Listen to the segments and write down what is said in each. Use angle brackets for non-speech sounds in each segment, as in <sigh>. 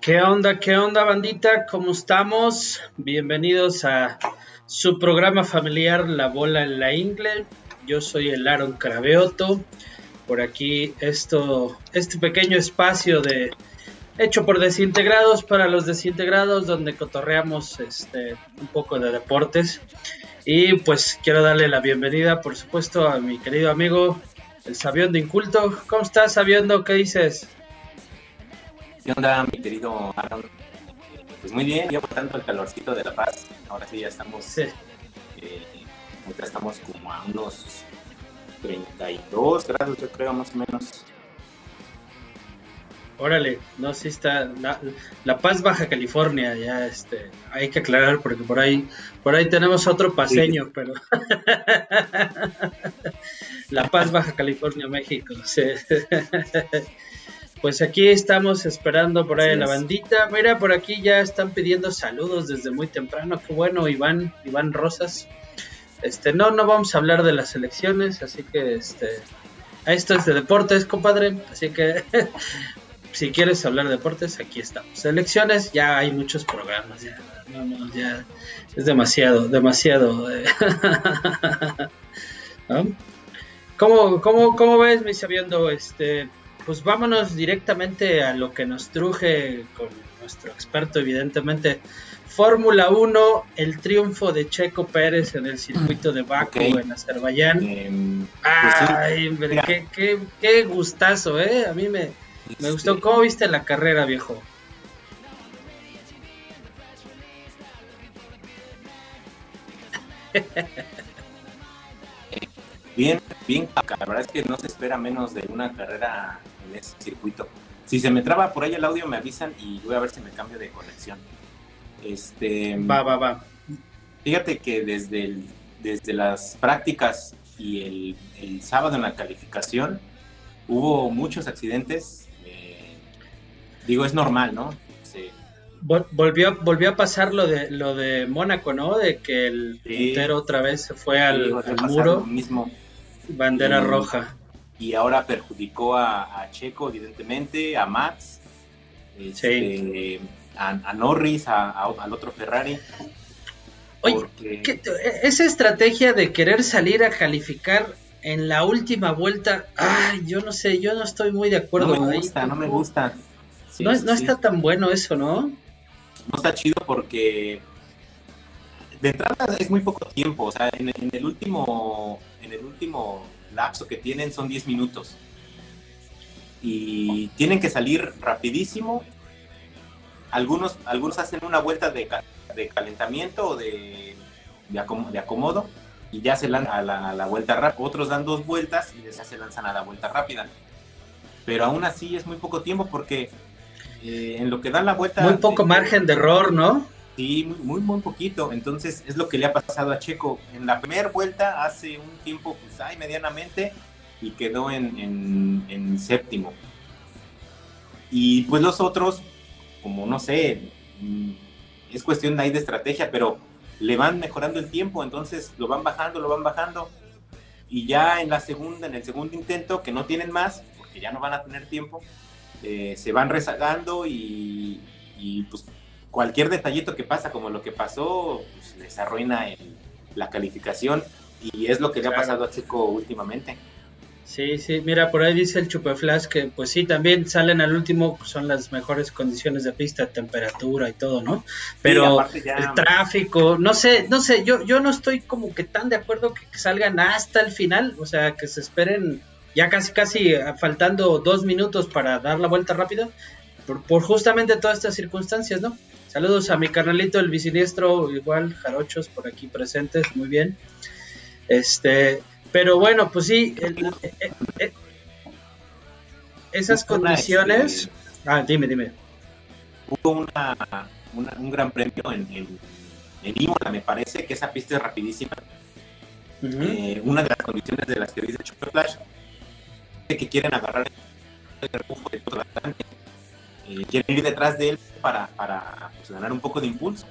¿Qué onda, qué onda, bandita? ¿Cómo estamos? Bienvenidos a su programa familiar La Bola en la Ingle. Yo soy el Aaron Craveoto. Por aquí esto, este pequeño espacio de hecho por desintegrados para los desintegrados donde cotorreamos este, un poco de deportes. Y pues quiero darle la bienvenida, por supuesto, a mi querido amigo, el Sabiondo Inculto. ¿Cómo estás, Sabiondo? ¿Qué dices? ¿Qué onda, mi querido Aaron? Pues muy bien, llevo tanto el calorcito de La Paz. Ahora sí ya estamos. Sí. Eh, estamos como a unos 32 grados, yo creo, más o menos. Órale, no, sí está. La, Paz, Baja California, ya este. Hay que aclarar porque por ahí, por ahí tenemos otro paseño, pero. <laughs> la Paz, Baja California, México. Sí. <laughs> Pues aquí estamos esperando por ahí la bandita. Mira, por aquí ya están pidiendo saludos desde muy temprano. Qué bueno, Iván, Iván Rosas. Este, no, no vamos a hablar de las elecciones, así que este, esto es de deportes, compadre. Así que <laughs> si quieres hablar de deportes, aquí estamos. Elecciones, ya hay muchos programas, ya, ya es demasiado, demasiado. Eh. <laughs> ¿Cómo, cómo, cómo ves, mi sabiendo, este? Pues vámonos directamente a lo que nos truje con nuestro experto, evidentemente. Fórmula 1, el triunfo de Checo Pérez en el circuito de Baku en Azerbaiyán. Em, pues Ay, qué, qué, gustazo, ¿eh? A mí me, me gustó. ¿Cómo viste la carrera, viejo? <laughs> Bien, bien, la verdad es que no se espera menos de una carrera en ese circuito. Si se me traba por ahí el audio, me avisan y voy a ver si me cambio de conexión. Este, va, va, va. Fíjate que desde, desde las prácticas y el, sábado en la calificación hubo muchos accidentes. Eh, digo, es normal, ¿no? Volvió, volvió a pasar lo de lo de Mónaco, ¿no? De que el puntero otra vez se fue al, muro. Mismo. Bandera roja y ahora perjudicó a, Checo, evidentemente, a Max, este, a, Norris, al otro Ferrari. Oye, esa estrategia de querer salir a calificar en la última vuelta, ay, yo no sé, yo no estoy muy de acuerdo. No me gusta, no me gusta. no, está tan bueno eso, ¿no? No está chido porque de entrada es muy poco tiempo, o sea, en, en el último, en el último lapso que tienen son 10 minutos. Y tienen que salir rapidísimo. Algunos, algunos hacen una vuelta de, de calentamiento o de, de, acomodo y ya se lanzan a la, vuelta rápida. Otros dan dos vueltas y ya se lanzan a la vuelta rápida. Pero aún así es muy poco tiempo porque eh, en lo que dan la vuelta... Muy poco margen de error, ¿no? Sí, muy, muy, poquito. Entonces es lo que le ha pasado a Checo. En la primera vuelta, hace un tiempo, pues, medianamente, y quedó en, séptimo. Y pues los otros, como no sé, mm, es cuestión ahí de estrategia, pero le van mejorando el tiempo, entonces lo van bajando, lo van bajando. Y ya en la segunda, en el segundo intento, que no tienen más, porque ya no van a tener tiempo, eh, se van rezagando y, y pues cualquier detallito que pasa, como lo que pasó, pues, les arruina la calificación y es lo que le ha pasado a Checo últimamente. Sí, sí, mira, por ahí dice el Chupeflash que pues sí, también salen al último, son las mejores condiciones de pista, temperatura y todo, ¿no? Pero el tráfico, no sé, no sé, yo, yo no estoy como que tan de acuerdo que salgan hasta el final, o sea, que se esperen ya casi, casi faltando dos minutos para dar la vuelta rápida, por, por justamente todas estas circunstancias, ¿no? Saludos a mi carnalito, el bisiniestro, igual, jarochos por aquí presentes, muy bien. Este, pero bueno, pues sí, eh, eh, eh, esas condiciones. Este, ah, dime, dime. Hubo una, un gran premio en, en, Imola, me parece, que esa pista es rapidísima. una de las condiciones de las que dice Chupa Flash que quieren agarrar el refugio de todo eh, quieren ir detrás de él para, para pues, ganar un poco de impulso.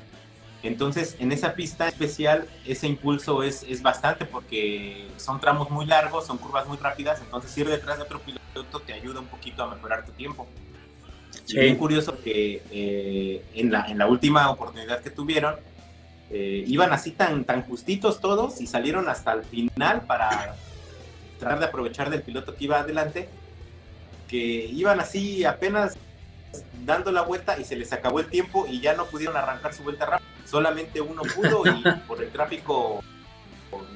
Entonces, en esa pista especial, ese impulso es, es, bastante porque son tramos muy largos, son curvas muy rápidas, entonces ir detrás de otro piloto te ayuda un poquito a mejorar tu tiempo. Y bien curioso que eh, en, la, en la última oportunidad que tuvieron, eh, iban así tan, tan justitos todos y salieron hasta el final para tratar de aprovechar del piloto que iba adelante, que iban así apenas dando la vuelta y se les acabó el tiempo y ya no pudieron arrancar su vuelta rápida. Solamente uno pudo y <laughs> por el tráfico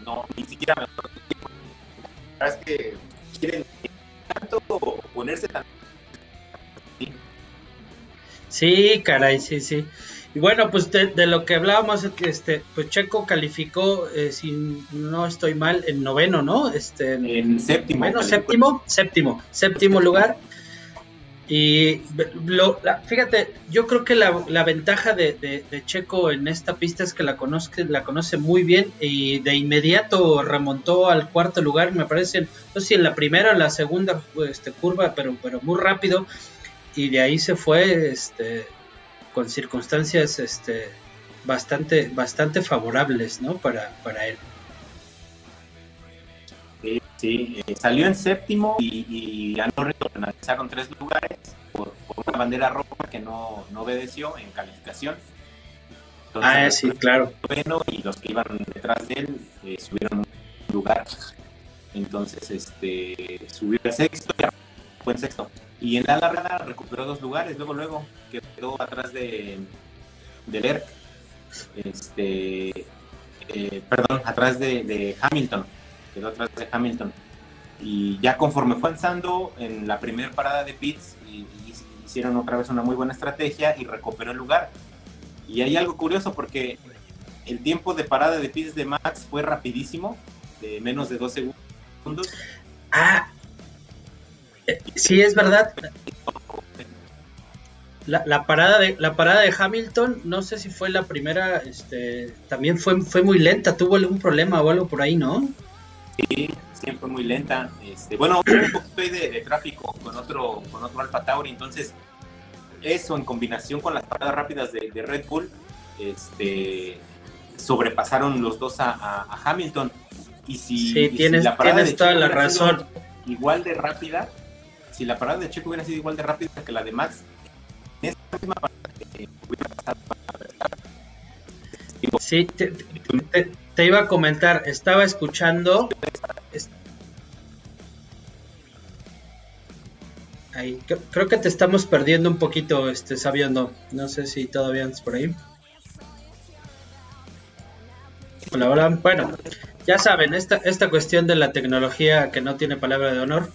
no, ni siquiera me es que quieren tanto ponerse tan... Sí, caray, sí, sí. Y bueno, pues de, lo que hablábamos, este, pues Checo calificó, eh, si no estoy mal, en noveno, ¿no? Este, en séptimo. Bueno, séptimo, séptimo, séptimo lugar. Y lo, fíjate, yo creo que la, ventaja de, Checo en esta pista es que la conoce, la conoce muy bien y de inmediato remontó al cuarto lugar, me parece, no sé si en la primera o la segunda este, curva, pero, pero muy rápido. Y de ahí se fue este, con circunstancias este, bastante, bastante favorables ¿no? para, para él. Sí, eh, salió en séptimo y, y ganó con tres lugares por, una bandera roja que no, no, obedeció en calificación. ah, sí, claro. Bueno, y los que iban detrás de él eh, subieron un lugar. Entonces, este, subió al sexto y fue en sexto. Y en la largada recuperó dos lugares, luego, luego, quedó atrás de, de Lerck, este, eh, perdón, atrás de, Hamilton, quedó atrás de Hamilton. Y ya conforme fue avanzando en la primera parada de pits, y, hicieron otra vez una muy buena estrategia y recuperó el lugar. Y hay algo curioso porque el tiempo de parada de pits de Max fue rapidísimo, de menos de dos segundos. Ah, Sí, es verdad. La, parada de la parada de Hamilton, no sé si fue la primera, este, también fue fue muy lenta, tuvo algún problema o algo por ahí, ¿no? Sí, siempre muy lenta. Este, bueno, un poquito de, tráfico con otro con otro Alfa Tauri, entonces eso en combinación con las paradas rápidas de, Red Bull, este, sobrepasaron los dos a, Hamilton. Y si, sí, tienes, la parada de toda la razón. Igual de rápida, si la parada de Checo hubiera sido igual de rápida que la de Max, en esta misma parada eh, hubiera pasado Sí, te, iba a comentar, estaba escuchando. Ahí, creo que te estamos perdiendo un poquito, este, sabiendo. No sé si todavía andas por ahí. Hola, hola. Bueno, ya saben, esta, esta cuestión de la tecnología que no tiene palabra de honor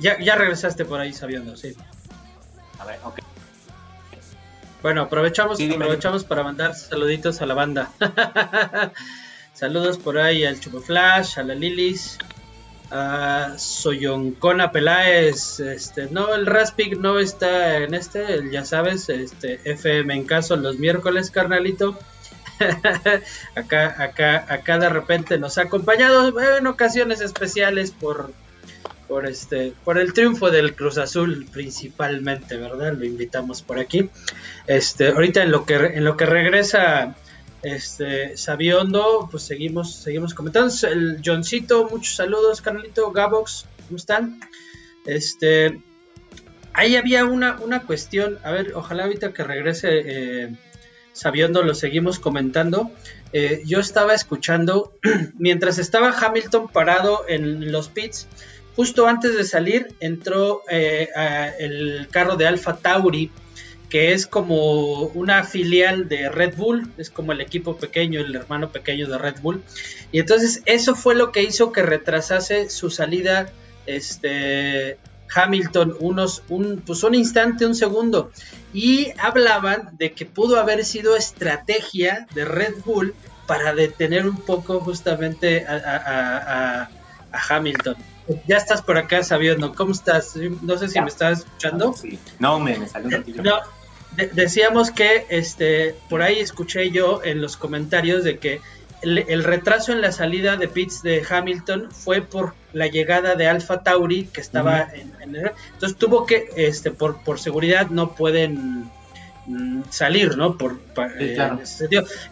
ya, ya regresaste por ahí sabiendo, sí. A ver, ok. Bueno, aprovechamos, aprovechamos para mandar saluditos a la banda. <laughs> Saludos por ahí al Chupo Flash, a la Lilis, a Soyoncona Peláez. Este, no, el Raspig no está en este, ya sabes, este FM en caso los miércoles, carnalito. <laughs> acá, acá, acá de repente nos ha acompañado en ocasiones especiales por por este por el triunfo del Cruz Azul principalmente, ¿verdad? Lo invitamos por aquí. Este, ahorita en lo que en lo que regresa este Sabiondo, pues seguimos seguimos comentando. El Johncito, muchos saludos, Carlito, Gabox, ¿cómo están? Este ahí había una, una cuestión, a ver, ojalá ahorita que regrese eh, Sabiondo lo seguimos comentando. Eh, yo estaba escuchando, <clears throat> mientras estaba Hamilton parado en los pits, Justo antes de salir entró eh, el carro de Alfa Tauri, que es como una filial de Red Bull, es como el equipo pequeño, el hermano pequeño de Red Bull. Y entonces eso fue lo que hizo que retrasase su salida este, Hamilton unos, un, pues un instante, un segundo. Y hablaban de que pudo haber sido estrategia de Red Bull para detener un poco justamente a Hamilton. Ya estás por acá sabiendo. ¿Cómo estás? No sé si me estás escuchando. No, me, me salió un Decíamos que este por ahí escuché yo en los comentarios de que el, retraso en la salida de pits de Hamilton fue por la llegada de Alfa Tauri que estaba en, entonces tuvo que este por por seguridad no pueden mm, salir, ¿no? Por, eh,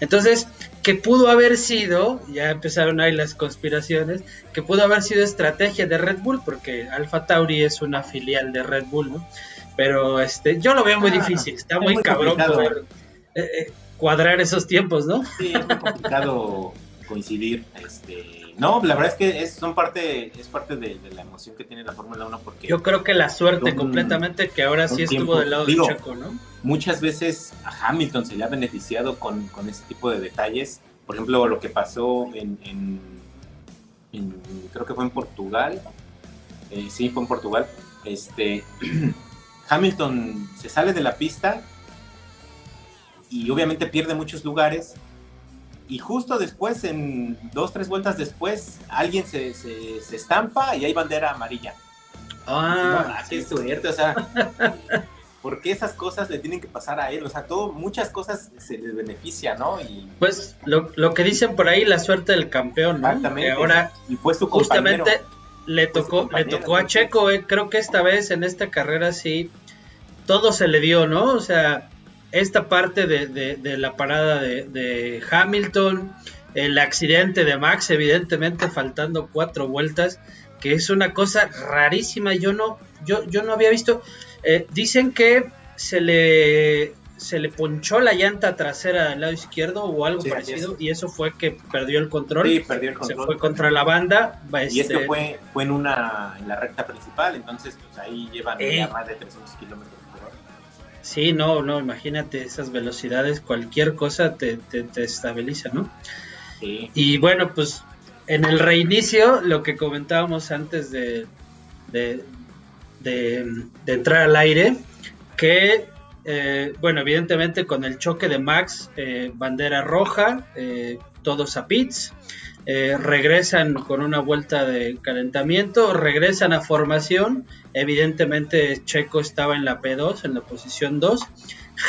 Entonces, que pudo haber sido, ya empezaron ahí las conspiraciones, que pudo haber sido estrategia de Red Bull, porque Alfa Tauri es una filial de Red Bull, ¿no? Pero este, yo lo veo muy ah, difícil, está muy, cabrón poder eh, eh, cuadrar esos tiempos, ¿no? Sí, es muy complicado coincidir. Este, no, la verdad es que es, son parte, es parte de, la emoción que tiene la Fórmula 1 porque... Yo creo que la suerte completamente que ahora sí estuvo del lado de Checo, ¿no? Muchas veces a Hamilton se le ha beneficiado con, con ese tipo de detalles. Por ejemplo, lo que pasó en, en, creo que fue en Portugal. Eh, sí, fue en Portugal. Este, <clears throat> Hamilton se sale de la pista y obviamente pierde muchos lugares. Y justo después, en dos, tres vueltas después, alguien se, se, estampa y hay bandera amarilla. Ah, qué suerte, o sea, <laughs> porque esas cosas le tienen que pasar a él? O sea, todo, muchas cosas se les beneficia, ¿no? Y, pues lo, lo que dicen por ahí, la suerte del campeón, ¿no? Exactamente. ahora, y fue su justamente le tocó, le tocó a Checo, eh, creo que esta vez en esta carrera sí, todo se le dio, ¿no? O sea, esta parte de, la parada de, Hamilton, el accidente de Max, evidentemente faltando cuatro vueltas, que es una cosa rarísima. Yo no, yo, yo no había visto. Eh, dicen que se le se le ponchó la llanta trasera al lado izquierdo o algo parecido y eso fue que perdió el control. Sí, perdió el control. Se fue contra la banda. Y este... fue, fue en una en la recta principal, entonces pues ahí llevan eh. más de 300 kilómetros Sí, no, no, imagínate esas velocidades, cualquier cosa te, te, estabiliza, ¿no? Sí. Y bueno, pues en el reinicio, lo que comentábamos antes de, de, entrar al aire, que, eh, bueno, evidentemente con el choque de Max, eh, bandera roja, eh, todos a pits, eh, regresan con una vuelta de calentamiento, regresan a formación, evidentemente Checo estaba en la P2, en la posición 2,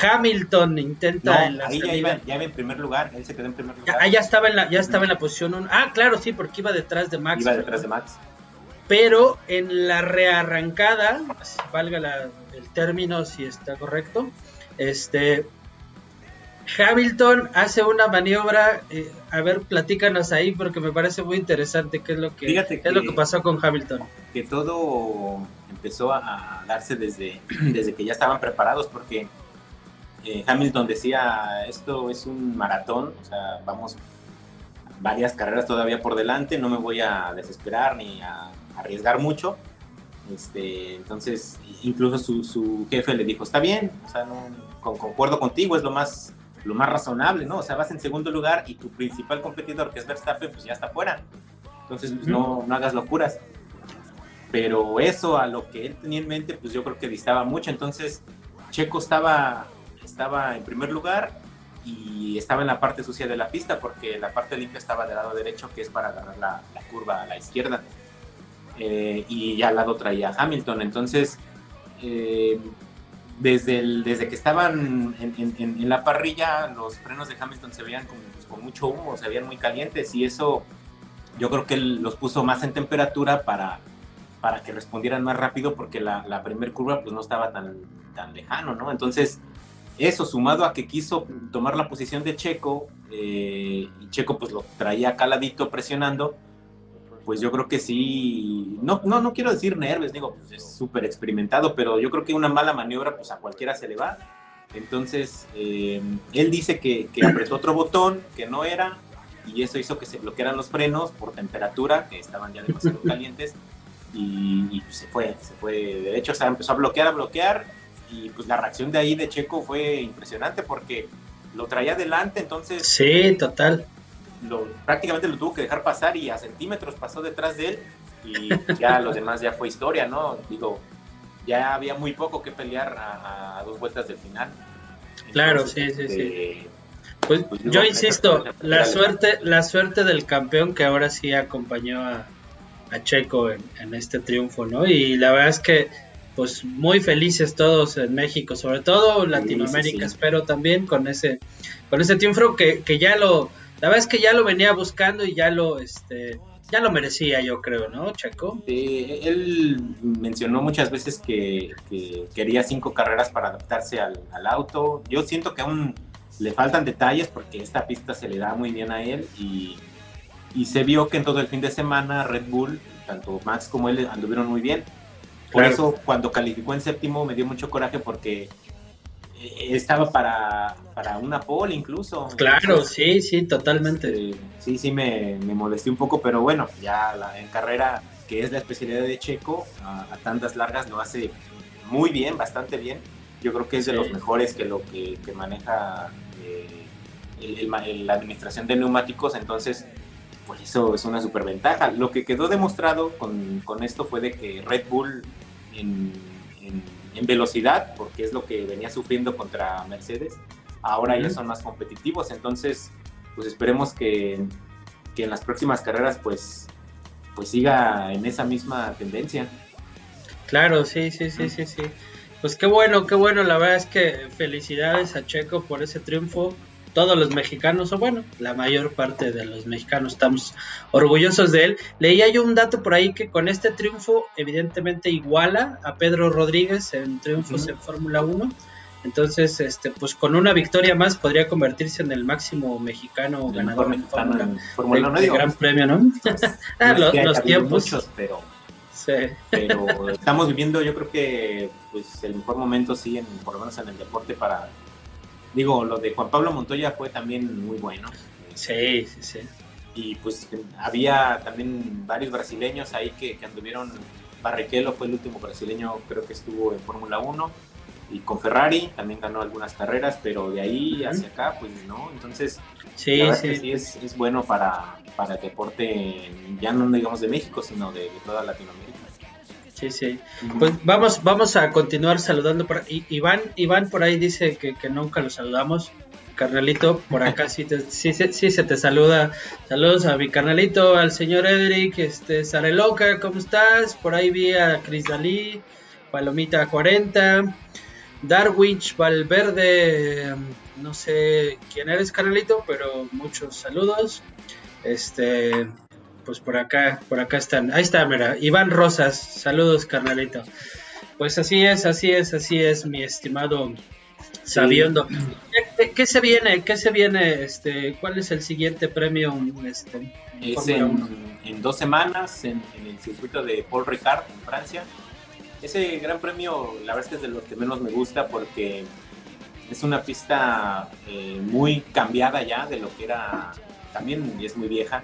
Hamilton intenta en la ahí ya iba, ya en primer lugar, él se quedó en primer lugar. Ah, ya estaba en la, ya estaba en la posición 1. Ah, claro, sí, porque iba detrás de Max. Iba detrás de Max. Pero en la rearrancada, valga el término si está correcto, este Hamilton hace una maniobra, eh, a ver, platícanos ahí porque me parece muy interesante qué es lo que, es lo que pasó con Hamilton. Que todo empezó a, darse desde, <clears throat> desde que ya estaban preparados porque eh, Hamilton decía, esto es un maratón, o sea, vamos varias carreras todavía por delante, no me voy a desesperar ni a arriesgar mucho. Este, entonces, incluso su, su jefe le dijo, está bien, o sea, no, concuerdo contigo, es lo más lo más razonable, ¿no? O sea, vas en segundo lugar y tu principal competidor, que es Verstappen, pues ya está fuera. Entonces, pues, no, no hagas locuras. Pero eso a lo que él tenía en mente, pues yo creo que distaba mucho. Entonces, Checo estaba, estaba en primer lugar y estaba en la parte sucia de la pista porque la parte limpia estaba del lado derecho, que es para agarrar la, curva a la izquierda. Eh, y al lado traía Hamilton. Entonces, eh, desde, el, desde que estaban en, la parrilla, los frenos de Hamilton se veían pues, con, mucho humo, se veían muy calientes y eso yo creo que los puso más en temperatura para, para que respondieran más rápido porque la, la primer curva pues no estaba tan, tan lejano, ¿no? Entonces, eso sumado a que quiso tomar la posición de Checo, eh, y Checo pues lo traía caladito presionando, pues yo creo que sí, no, no, no quiero decir nervios, digo, pues es súper experimentado, pero yo creo que una mala maniobra, pues a cualquiera se le va. Entonces, eh, él dice que, que, apretó otro botón, que no era, y eso hizo que se bloquearan los frenos por temperatura, que estaban ya demasiado <laughs> calientes, y, pues se fue, se fue, de hecho, o sea, empezó a bloquear, a bloquear, y pues la reacción de ahí de Checo fue impresionante porque lo traía adelante, entonces... Sí, total lo, prácticamente lo tuvo que dejar pasar y a centímetros pasó detrás de él y ya los demás ya fue historia, ¿no? Digo, ya había muy poco que pelear a, dos vueltas del final. claro, sí, sí, sí. Este, pues, pues yo insisto, la suerte, la suerte del campeón que ahora sí acompañó a, Checo en, este triunfo, ¿no? Y la verdad es que, pues muy felices todos en México, sobre todo Latinoamérica, espero también con ese, con ese triunfo que, que ya lo, la verdad es que ya lo venía buscando y ya lo, este, ya lo merecía, yo creo, ¿no, Checo? él mencionó muchas veces que, quería cinco carreras para adaptarse al, auto. Yo siento que aún le faltan detalles porque esta pista se le da muy bien a él y, se vio que en todo el fin de semana Red Bull, tanto Max como él, anduvieron muy bien. Por eso cuando calificó en séptimo me dio mucho coraje porque estaba para, para una pole incluso. Claro, sí, sí, totalmente. Este, sí, sí, me, me, molesté un poco, pero bueno, ya la, en carrera, que es la especialidad de Checo, a, tantas largas lo hace muy bien, bastante bien. Yo creo que es de los mejores que lo que, maneja eh, la administración de neumáticos, entonces, pues eso es una superventaja. Lo que quedó demostrado con, con esto fue de que Red Bull en en velocidad, porque es lo que venía sufriendo contra Mercedes, ahora ya son más competitivos, entonces pues esperemos que, que, en las próximas carreras pues, pues siga en esa misma tendencia. Claro, sí, sí, sí, sí, sí. Pues qué bueno, qué bueno, la verdad es que felicidades a Checo por ese triunfo todos los mexicanos, o bueno, la mayor parte de los mexicanos estamos orgullosos de él. Leía yo un dato por ahí que con este triunfo evidentemente iguala a Pedro Rodríguez en triunfos en Fórmula 1. Entonces, este, pues con una victoria más podría convertirse en el máximo mexicano ganador en Fórmula 1. Gran premio, ¿no? <laughs> ah, los, tiempos. Muchos, pero, sí. pero estamos viviendo, yo creo que pues el mejor momento sí, en, por lo menos en el deporte para Digo, lo de Juan Pablo Montoya fue también muy bueno. Sí, sí, sí. Y pues había también varios brasileños ahí que, anduvieron. Barrichello fue el último brasileño, creo que estuvo en Fórmula 1. Y con Ferrari también ganó algunas carreras, pero de ahí hacia acá, pues no. Entonces, sí, sí. es, bueno para, para el deporte, ya no digamos de México, sino de toda Latinoamérica. Sí, sí. Pues vamos, vamos a continuar saludando. Por, Iván, Iván por ahí dice que, nunca lo saludamos. Carnalito, por acá sí, sí, sí, se te saluda. Saludos a mi carnalito, al señor Edric, este, Sareloca, ¿cómo estás? Por ahí vi a Cris Dalí, Palomita 40, Darwich Valverde, no sé quién eres, carnalito, pero muchos saludos. Este, pues por acá, por acá están. Ahí está, mira, Iván Rosas, saludos, carnalito. Pues así es, así es, así es, mi estimado Sabiondo. ¿Qué, se viene? ¿Qué se viene? Este, ¿Cuál es el siguiente premio? Este, es en, dos semanas en, el circuito de Paul Ricard en Francia. Ese gran premio, la verdad es que es de los que menos me gusta porque es una pista eh, muy cambiada ya de lo que era, también es muy vieja,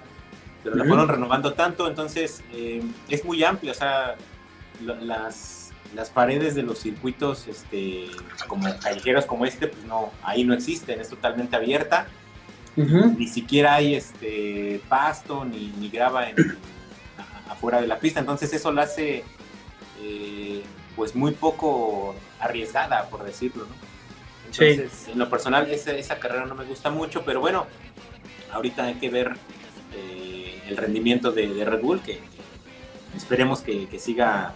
pero la fueron renovando tanto, entonces eh, es muy amplio, o sea, las, las paredes de los circuitos este, como callejeros como este, pues no, ahí no existen, es totalmente abierta, ni siquiera hay este pasto ni, ni grava en, afuera de la pista, entonces eso la hace eh, pues muy poco arriesgada, por decirlo, ¿no? Entonces, en lo personal, esa, esa carrera no me gusta mucho, pero bueno, ahorita hay que ver el rendimiento de, Red Bull, que esperemos que, siga,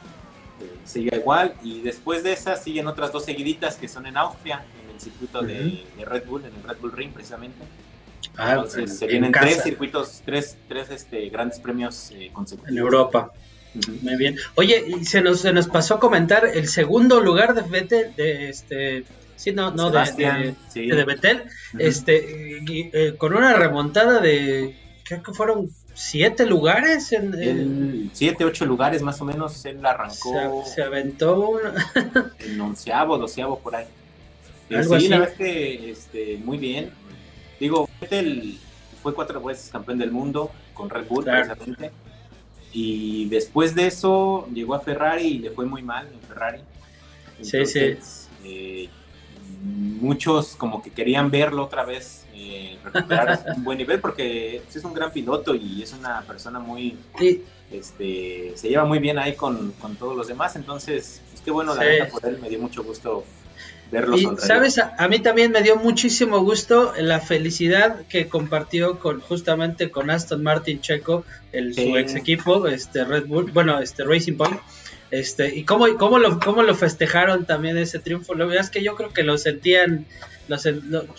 siga igual. Y después de esas siguen otras dos seguiditas que son en Austria, en el circuito de, Red Bull, en el Red Bull Ring precisamente. Ah, Entonces se vienen tres circuitos, tres, tres este, grandes premios eh, consecutivos. En Europa. Muy bien. Oye, y se nos, se nos pasó a comentar el segundo lugar de Vettel, de este, sí, no, no, de, de, Vettel, este, eh, con una remontada de, creo que fueron siete lugares. En, siete, ocho lugares más o menos. Él arrancó. Se, aventó <laughs> en onceavo, doceavo por ahí. Eh, sí, la verdad que este, muy bien. Digo, Vettel fue cuatro veces campeón del mundo con Red Bull, precisamente. Y después de eso llegó a Ferrari y le fue muy mal en Ferrari. sí, sí. Eh, muchos como que querían verlo otra vez eh, recuperar un buen nivel porque es un gran piloto y es una persona muy este se lleva muy bien ahí con, todos los demás. Entonces pues qué bueno la verdad por él me dio mucho gusto verlo y sabes a, mí también me dio muchísimo gusto la felicidad que compartió con justamente con Aston Martin Checo el su ex equipo este Red Bull bueno este Racing Point. Este, y cómo, cómo, lo, cómo lo festejaron también ese triunfo. Lo es que yo creo que lo sentían,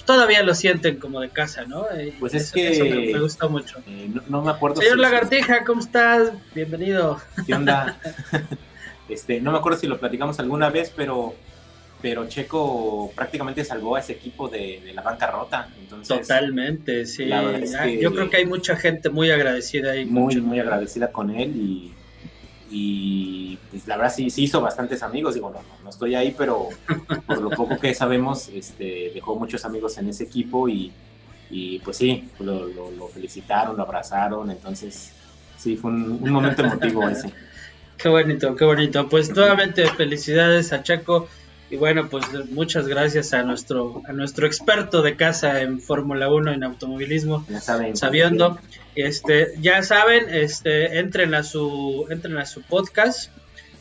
todavía lo sienten como de casa, ¿no? Pues es que me, gustó mucho. Eh, no, me acuerdo. Señor Lagartija, ¿cómo estás? Bienvenido. ¿Qué onda? <laughs> este, no me acuerdo si lo platicamos alguna vez, pero pero Checo prácticamente salvó a ese equipo de, la bancarrota. Entonces, Totalmente, sí. yo creo que hay mucha gente muy agradecida ahí. Muy, muy agradecida con él y, y pues, la verdad sí, sí hizo bastantes amigos. Digo, no, no, estoy ahí, pero por lo poco que sabemos, este, dejó muchos amigos en ese equipo y, pues sí, lo, felicitaron, lo abrazaron. Entonces, sí, fue un, momento emotivo ese. <laughs> Qué bonito, qué bonito. Pues nuevamente felicidades a Checo y bueno, pues muchas gracias a nuestro, a nuestro experto de casa en Fórmula 1, en automovilismo, ya saben, sabiendo. Este, ya saben, este, entren a su, entren a su podcast.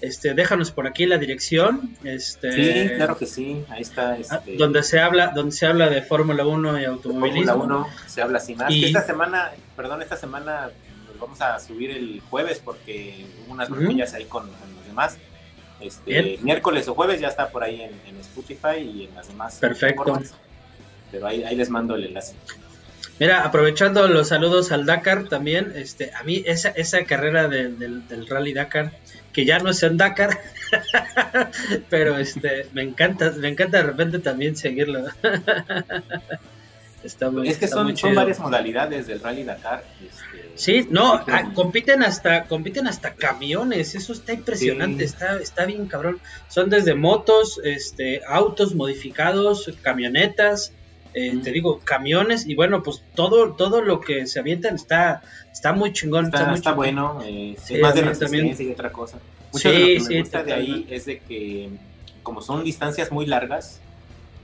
Este, déjanos por aquí la dirección. Este, sí, claro que sí, ahí está. Este, donde se habla, donde se habla de Fórmula 1 y automovilismo. Fórmula 1 se habla así más. Y, esta semana, perdón, esta semana nos vamos a subir el jueves porque hubo unas uh ahí con los demás. Este, miércoles o jueves ya está por ahí en, Spotify y en las demás. Perfecto. Pero ahí, les mando el enlace. Mira, aprovechando los saludos al Dakar también, este, a mí esa, esa carrera del, Rally Dakar, que ya no es en Dakar, <laughs> pero este, me encanta, me encanta de repente también seguirlo. <laughs> es que son, son varias modalidades del Rally Dakar. Este, sí, no, ah, compiten hasta compiten hasta camiones, eso está impresionante, está está bien cabrón. Son desde motos, este, autos modificados, camionetas, eh, te digo, camiones y bueno, pues todo todo lo que se avientan está está muy chingón. Está, bueno, eh, es más de experiencia y otra cosa. Mucho de lo que me gusta de ahí es de que como son distancias muy largas,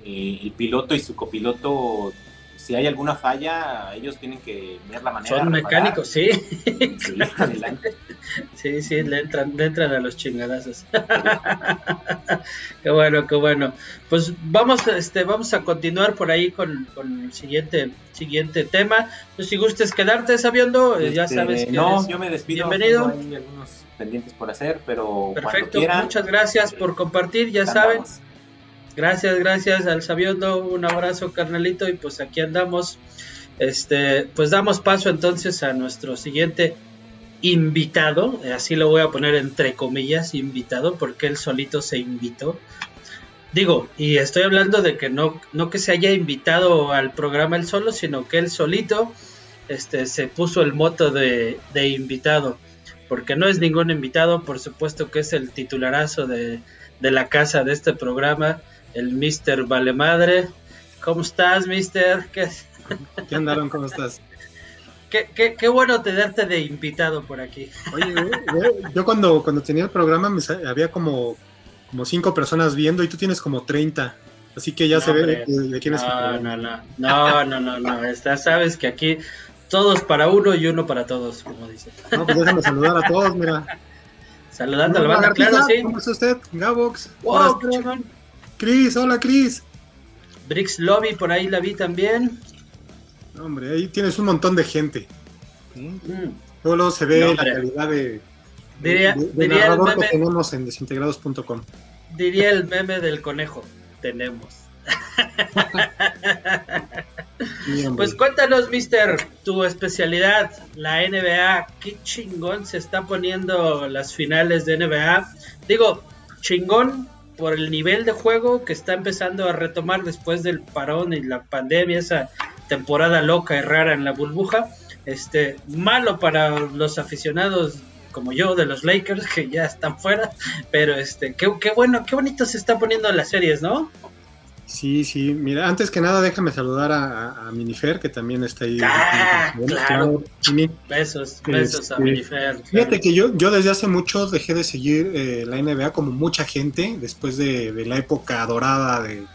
eh, el piloto y su copiloto si hay alguna falla, ellos tienen que ver la manera. Son mecánicos, sí. Sí, adelante. <laughs> sí, sí, le entran, le entran a los chingadazos. <laughs> qué bueno, qué bueno. Pues vamos, este, vamos a continuar por ahí con, con el siguiente, siguiente tema. Pues si gustes quedarte sabiendo, eh, ya este, sabes que No, yo me despido. Bienvenido. Hay algunos pendientes por hacer, pero Perfecto, muchas gracias por compartir, ya saben. Gracias, gracias al Sabiondo, un abrazo carnalito y pues aquí andamos. Este, pues damos paso entonces a nuestro siguiente invitado, así lo voy a poner entre comillas, invitado, porque él solito se invitó. Digo, y estoy hablando de que no, no que se haya invitado al programa él solo, sino que él solito este, se puso el moto de, de invitado, porque no es ningún invitado, por supuesto que es el titularazo de, de la casa de este programa, el Mr. Valemadre. ¿Cómo estás, Mister? ¿Qué, ¿Qué andaron? ¿Cómo estás? Qué, qué, qué, bueno tenerte de invitado por aquí. Oye, yo cuando, cuando tenía el programa me, había como, como cinco personas viendo y tú tienes como 30. Así que ya se ve de, quién es no, no, no, no, no, no, no, sabes que aquí todos para uno y uno para todos, como dice. No, pues déjame saludar a todos, mira. Saludando a la banda, claro, sí. ¿Cómo está usted? Gabox. Wow, Cris, hola Cris. Brix Lobby, por ahí la vi también. Hombre, ahí tienes un montón de gente. Solo se ve la calidad de, diría, narrador que tenemos en desintegrados.com. Diría el meme del conejo. Tenemos. <laughs> pues cuéntanos, mister, tu especialidad, la NBA. Qué chingón se está poniendo las finales de NBA. Digo, chingón por el nivel de juego que está empezando a retomar después del parón y la pandemia, esa temporada loca y rara en la burbuja. Este, malo para los aficionados como yo de los Lakers que ya están fuera, pero este, qué, qué bueno, qué bonito se está poniendo las series, ¿no? Sí, sí, mira, antes que nada déjame saludar a, Minifer, que también está ahí. Ah, claro. Besos, besos a este, Minifer. Fíjate que yo, yo desde hace mucho dejé de seguir eh, la NBA como mucha gente, después de, la época dorada de,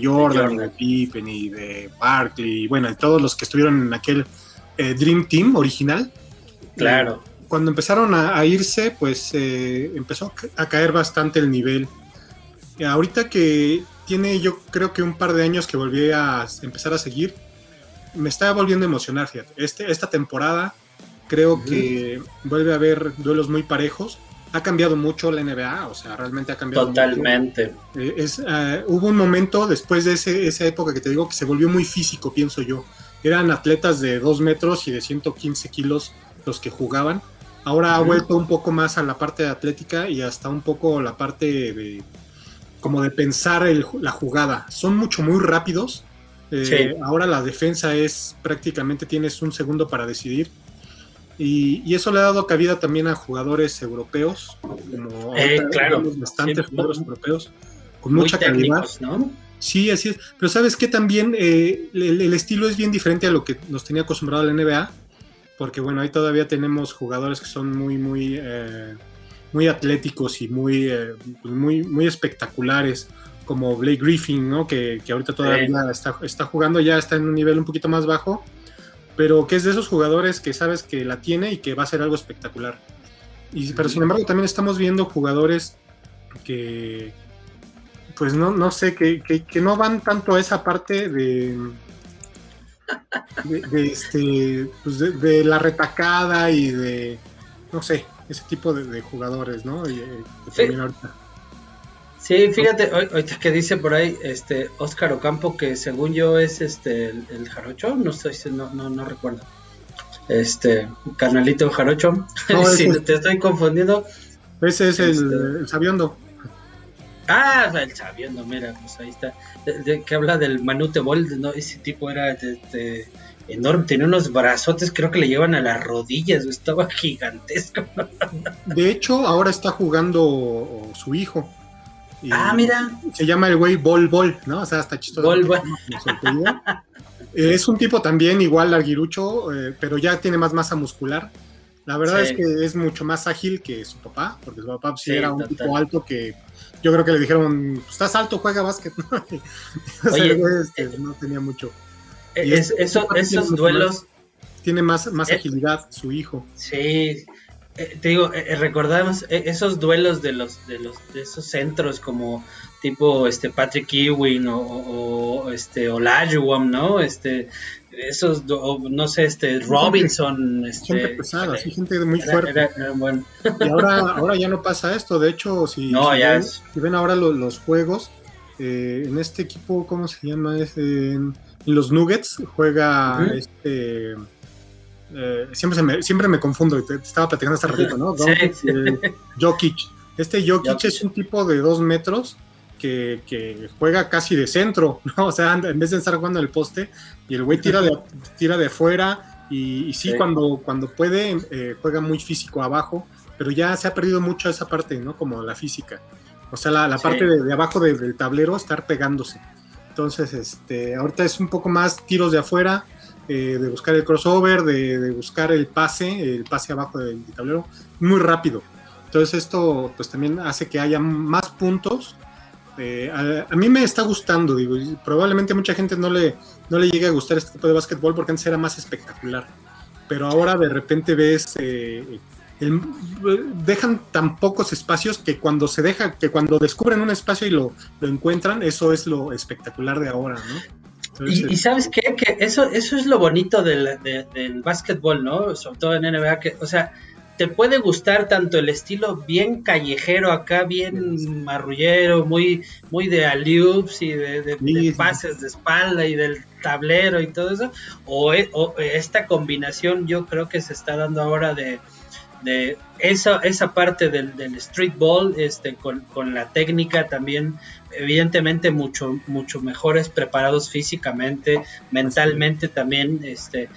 Jordan, de Pippen y de Barkley, y bueno, de todos los que estuvieron en aquel eh, Dream Team original. Claro. Eh, cuando empezaron a, irse, pues empezó a caer bastante el nivel. ahorita que tiene yo creo que un par de años que volví a empezar a seguir. Me está volviendo a emocionar, fíjate. Este, esta temporada creo que vuelve a haber duelos muy parejos. ha cambiado mucho la NBA, o sea, realmente ha cambiado. Totalmente. Eh, es, eh, hubo un momento después de ese, esa época que te digo que se volvió muy físico, pienso yo. Eran atletas de 2 metros y de 115 kilos los que jugaban. Ahora ha vuelto un poco más a la parte de atlética y hasta un poco la parte de como de pensar la jugada. Son mucho, muy rápidos. Eh, ahora la defensa es prácticamente tienes un segundo para decidir y, eso le ha dado cabida también a jugadores europeos, como eh, claro, bastantes jugadores europeos, con mucha calidad. ¿no? Sí, así es. Pero sabes que también eh, el, estilo es bien diferente a lo que nos tenía acostumbrado la NBA, porque bueno, ahí todavía tenemos jugadores que son muy, muy, eh, muy atléticos y muy, pues muy, muy espectaculares, como Blake Griffin, ¿no? Que, ahorita todavía está, está jugando, ya está en un nivel un poquito más bajo pero que es de esos jugadores que sabes que la tiene y que va a ser algo espectacular. Y, pero sin embargo también estamos viendo jugadores que, pues no, no sé, que, que, no van tanto a esa parte de, de, este, pues de, la retacada y de, no sé, ese tipo de, jugadores, ¿no? Y, eh, ahorita. Sí, fíjate, ahorita que dice por ahí este Oscar Ocampo que según yo es este el, jarocho, no estoy no, no, no recuerdo. Este, carnalito jarocho. <laughs> si te estoy confundiendo. Ese es el, este, el, sabiondo. Ah, el sabiondo, mira, pues ahí está. De, que habla del Manute Bol, ¿no? Ese tipo era de, enorme, tenía unos brazotes, creo que le llevan a las rodillas, estaba gigantesco. <laughs> De hecho, ahora está jugando su hijo ah, mira. Se llama el güey Bol Bol, ¿no? O sea, está chistoso. Bol Bol. <laughs> Eh, es un tipo también igual larguirucho, eh, pero ya tiene más masa muscular. La verdad es que es mucho más ágil que su papá, porque su papá sí, era un tipo alto que yo creo que le dijeron, estás alto, juega básquet. <laughs> Oye, este, no tenía mucho. Esos duelos... tiene más, más agilidad su hijo. Sí, eh, te digo, eh, eh, recordamos esos duelos de los, de los, de esos centros como tipo este Patrick Ewing o, este Olajuwon, ¿no? Este, esos, no sé, este Robinson, este, gente pesada, sí, gente muy fuerte. Y ahora, ahora ya no pasa esto, de hecho, si, <laughs> ven, ahora los, juegos, en este equipo, ¿cómo se llama? Es, en, los Nuggets juega este eh, siempre, me, siempre me confundo, te, estaba platicando hace ratito, ¿no? <laughs> Eh, Jokic. Este Jokic, es un tipo de dos metros que, juega casi de centro, <laughs> ¿no? O sea, en vez de estar jugando en el poste, y el güey tira de, <laughs> tira de fuera, y, sí, Cuando, cuando puede, eh, juega muy físico abajo, pero ya se ha perdido mucho esa parte, ¿no? Como la física. O sea, la, parte de, abajo del tablero, estar pegándose. Entonces, este, ahorita es un poco más tiros de afuera, eh, de buscar el crossover, de, buscar el pase, el pase abajo del tablero, muy rápido. Entonces esto pues también hace que haya más puntos. Eh, a, mí me está gustando, digo, probablemente mucha gente no le, no le llegue a gustar este tipo de básquetbol porque antes era más espectacular. Pero ahora de repente ves, eh, dejan tan pocos espacios que cuando se deja, que cuando descubren un espacio y lo, lo encuentran, eso es lo espectacular de ahora, ¿no? Y, sabes qué, que eso, eso es lo bonito del, del básquetbol, ¿no? Sobre todo en NBA, que, o sea, te puede gustar tanto el estilo bien callejero acá, bien marrullero, muy, muy de alley-oops y de, pases de espalda y del tablero y todo eso, o, e, o, esta combinación yo creo que se está dando ahora de, de esa, esa parte del, del street ball este, con, con la técnica también evidentemente mucho, mucho mejores preparados físicamente, mentalmente también, este,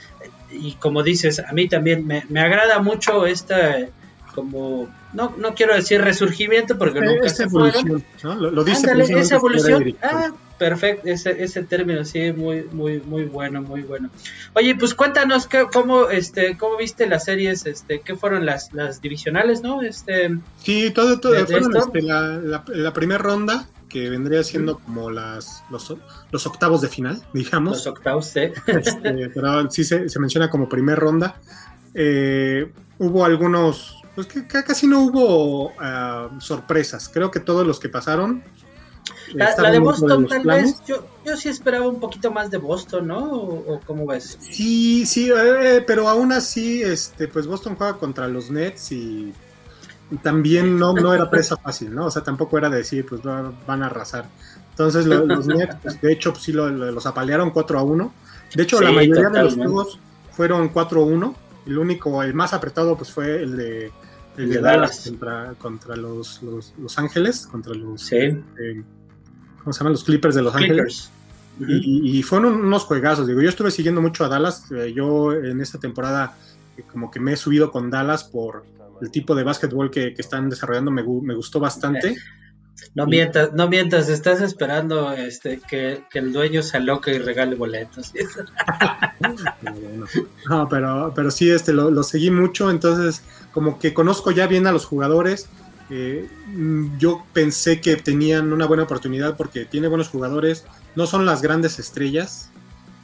y como dices, a mí también me, me agrada mucho esta como no, no quiero decir resurgimiento porque nunca se evolución, ¿no? Lo, dice esa evolución. Ah, perfecto, ese, ese término sí muy muy muy bueno, muy bueno. Oye, pues cuéntanos qué, cómo este cómo viste las series, este qué fueron las, las divisionales, ¿no? Este Sí, todo todo fueron este, la, la primera ronda que vendría siendo como las, los, los, octavos de final, digamos. Los octavos, sí. Este, pero sí se, se, menciona como primer ronda. Eh, hubo algunos, pues que, casi no hubo ah, sorpresas. Creo que todos los que pasaron. La, de Boston, tal vez, yo, yo sí esperaba un poquito más de Boston, ¿no? ¿O, cómo ves? Sí, sí, eh, pero aún así, este, pues Boston juega contra los Nets y también no, no era presa fácil, ¿no? O sea, tampoco era decir, pues van a arrasar. Entonces los Nets, pues, de hecho, pues, sí los apalearon 4 a 1. De hecho, la mayoría de los juegos fueron 4 a 1. El único, el más apretado, pues fue el de, el de, Dallas, contra, contra los, los, Ángeles, contra los... Eh, ¿Cómo se llaman? Los Clippers de Los Ángeles. Y, fueron unos juegazos. Digo, yo estuve siguiendo mucho a Dallas. Eh, yo en esta temporada, eh, como que me he subido con Dallas por el tipo de básquetbol que, están desarrollando. Me, me gustó bastante. No mientas, no mientas, estás esperando este que, el dueño se aloque y regale boletos. <laughs> no, pero, pero sí, este lo, seguí mucho, entonces como que conozco ya bien a los jugadores. Eh, yo pensé que tenían una buena oportunidad porque tiene buenos jugadores, no son las grandes estrellas,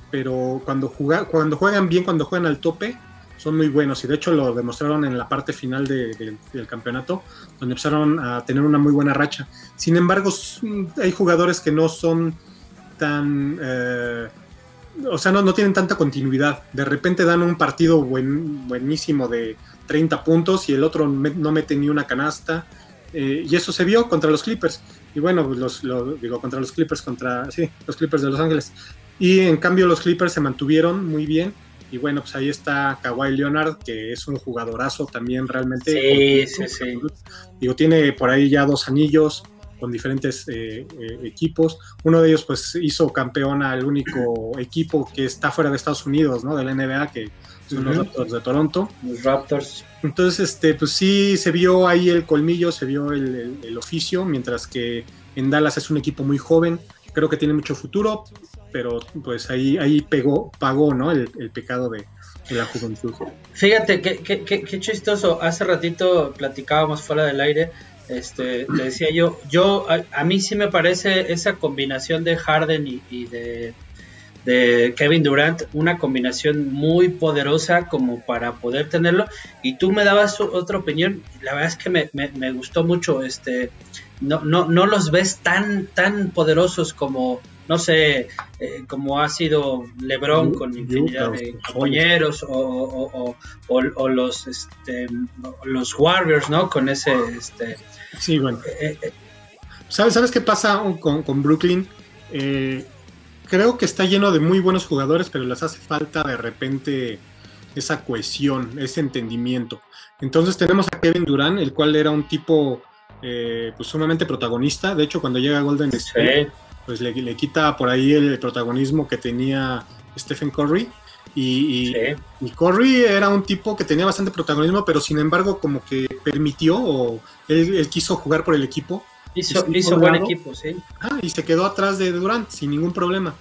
pero cuando, cuando juegan bien, cuando juegan al tope, son muy buenos y de hecho lo demostraron en la parte final del campeonato, donde empezaron a tener una muy buena racha. Sin embargo, hay jugadores que no son tan... Eh, o sea, no, no, tienen tanta continuidad. De repente dan un partido buenísimo de 30 puntos y el otro no mete ni una canasta. Eh, y eso se vio contra los Clippers. Y bueno, pues los, digo, contra los Clippers, contra, sí, los Clippers de Los Ángeles. Y en cambio los Clippers se mantuvieron muy bien y bueno, pues ahí está Kawhi Leonard, que es un jugadorazo también realmente. Sí, sí, sí. Digo, tiene por ahí ya dos anillos con diferentes eh, eh, equipos. Uno de ellos pues hizo campeón al único equipo que está fuera de Estados Unidos, ¿no? De la NBA, que son los Raptors de Toronto. Los Raptors. Entonces, este, pues sí se vio ahí el colmillo, se vio el, el oficio, mientras que en Dallas es un equipo muy joven, creo que tiene mucho futuro, pero pues ahí, ahí pegó, pagó, ¿no? El, pecado de, la juventud. Fíjate, qué, qué, qué, chistoso. Hace ratito platicábamos fuera del aire. Este, le decía yo, yo a, mí sí me parece esa combinación de Harden y, de, de, Kevin Durant una combinación muy poderosa como para poder tenerlo. Y tú me dabas otra opinión. La verdad es que me, me, me gustó mucho. Este, no, no, no los ves tan, tan poderosos como no sé, eh, como ha sido LeBron con infinidad de compañeros o, los este, los Warriors, ¿no? Con ese este Sí, bueno. Eh, eh, ¿Sabes, ¿Sabes qué pasa con, Brooklyn? creo que está lleno de muy buenos jugadores, pero les hace falta de repente esa cohesión, ese entendimiento. Entonces tenemos a Kevin Durant, el cual era un tipo pues sumamente protagonista. De hecho, cuando llega Golden State, pues le, le, quita por ahí el protagonismo que tenía Stephen Curry. Y, y, Curry era un tipo que tenía bastante protagonismo, pero sin embargo como que permitió o él, quiso jugar por el equipo. Hizo, hizo buen equipo, sí. Ah, y se quedó atrás de Durant sin ningún problema.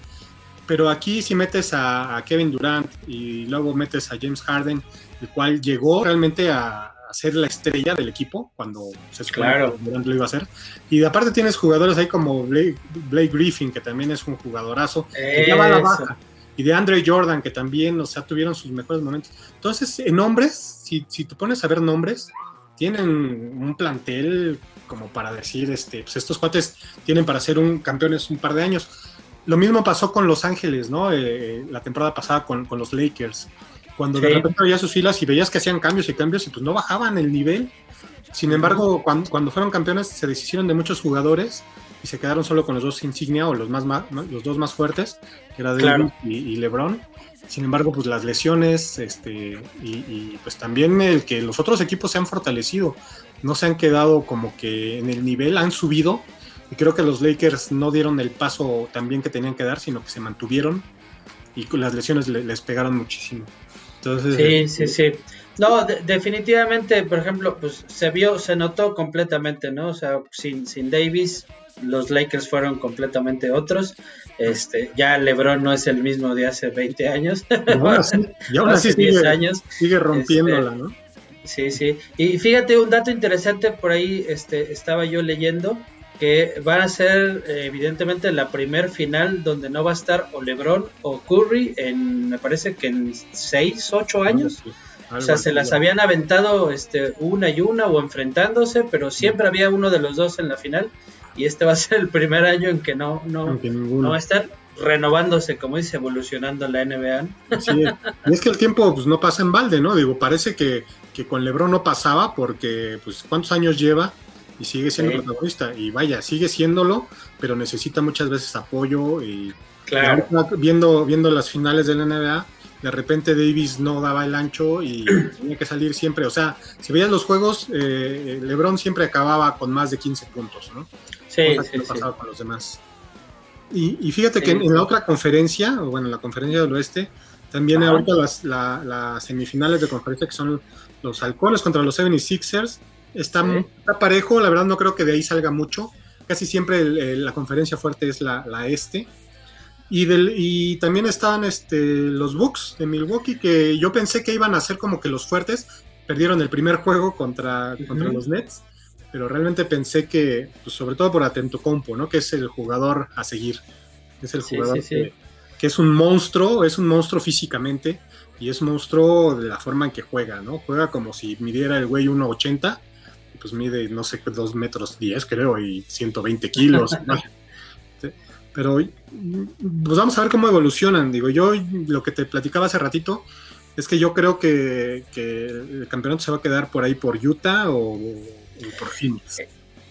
Pero aquí si metes a, a Kevin Durant y luego metes a James Harden, el cual llegó realmente a, ser la estrella del equipo cuando se claro. que lo iba a hacer. Y aparte tienes jugadores ahí como Blake, Griffin, que también es un jugadorazo, que ya va a la baja. Y de Andre Jordan, que también, o sea, tuvieron sus mejores momentos. Entonces, en nombres, si, si te pones a ver nombres, tienen un plantel como para decir, este, pues estos cuates tienen para ser un campeones un par de años. Lo mismo pasó con Los Ángeles, ¿no? Eh, la temporada pasada con, con los Lakers cuando de repente veías sus filas y veías que hacían cambios y cambios y pues no bajaban el nivel. Sin embargo, cuando, fueron campeones se deshicieron de muchos jugadores y se quedaron solo con los dos insignia o los, más, los dos más fuertes, que era David y, LeBron. Sin embargo, pues las lesiones este, y, pues también el que los otros equipos se han fortalecido, no se han quedado como que en el nivel, han subido. Y creo que los Lakers no dieron el paso también que tenían que dar, sino que se mantuvieron y las lesiones les pegaron muchísimo sí, eh, sí, sí. No, definitivamente, por ejemplo, pues se vio, se notó completamente, ¿no? O sea, sin, sin Davis, los Lakers fueron completamente otros. Este, ya LeBron no es el mismo de hace 20 años. <laughs> y aún así sigue, años. sigue rompiéndola, este, ¿no? Sí, sí. Y fíjate, un dato interesante por ahí este, estaba yo leyendo que van a ser eh, evidentemente la primer final donde no va a estar o LeBron o Curry en, me parece que en 6, 8 años. o sea, se las habían aventado este, una y una o enfrentándose, pero siempre había uno de los dos en la final y este va a ser el primer año en que no, no, no va a estar. renovándose, como dice, evolucionando la NBA. Sí, y es que el tiempo pues, no pasa en balde, ¿no? Digo, parece que, con LeBron no pasaba porque, pues, ¿cuántos años lleva? Y sigue siendo protagonista. Y vaya, sigue siéndolo, pero necesita muchas veces apoyo. Y, claro. viendo, viendo las finales de la NBA, de repente Davis no daba el ancho y <clears throat> tenía que salir siempre. O sea, si veías los juegos, eh, LeBron siempre acababa con más de 15 puntos, ¿no? Sí, sí, pasaba con los demás. Y, fíjate que en, la otra conferencia, o bueno, la conferencia del oeste, también ahorita las, semifinales de conferencia que son los halcones contra los 76ers, está, está, parejo, la verdad no creo que de ahí salga mucho. Casi siempre la conferencia fuerte es la, este. Y, del, y también están este, los Bucks de Milwaukee, que yo pensé que iban a ser como que los fuertes. Perdieron el primer juego contra, contra los Nets pero realmente pensé que, pues, sobre todo por Atento Compo, ¿no? Que es el jugador a seguir. Es el jugador Que, es un monstruo, es un monstruo físicamente y es monstruo de la forma en que juega, ¿no? Juega como si midiera el güey 1,80, pues mide, no sé, 2 metros 10 creo y 120 kilos. <laughs> Pero pues vamos a ver cómo evolucionan. Digo, yo lo que te platicaba hace ratito es que yo creo que, que el campeonato se va a quedar por ahí por Utah o, por fin.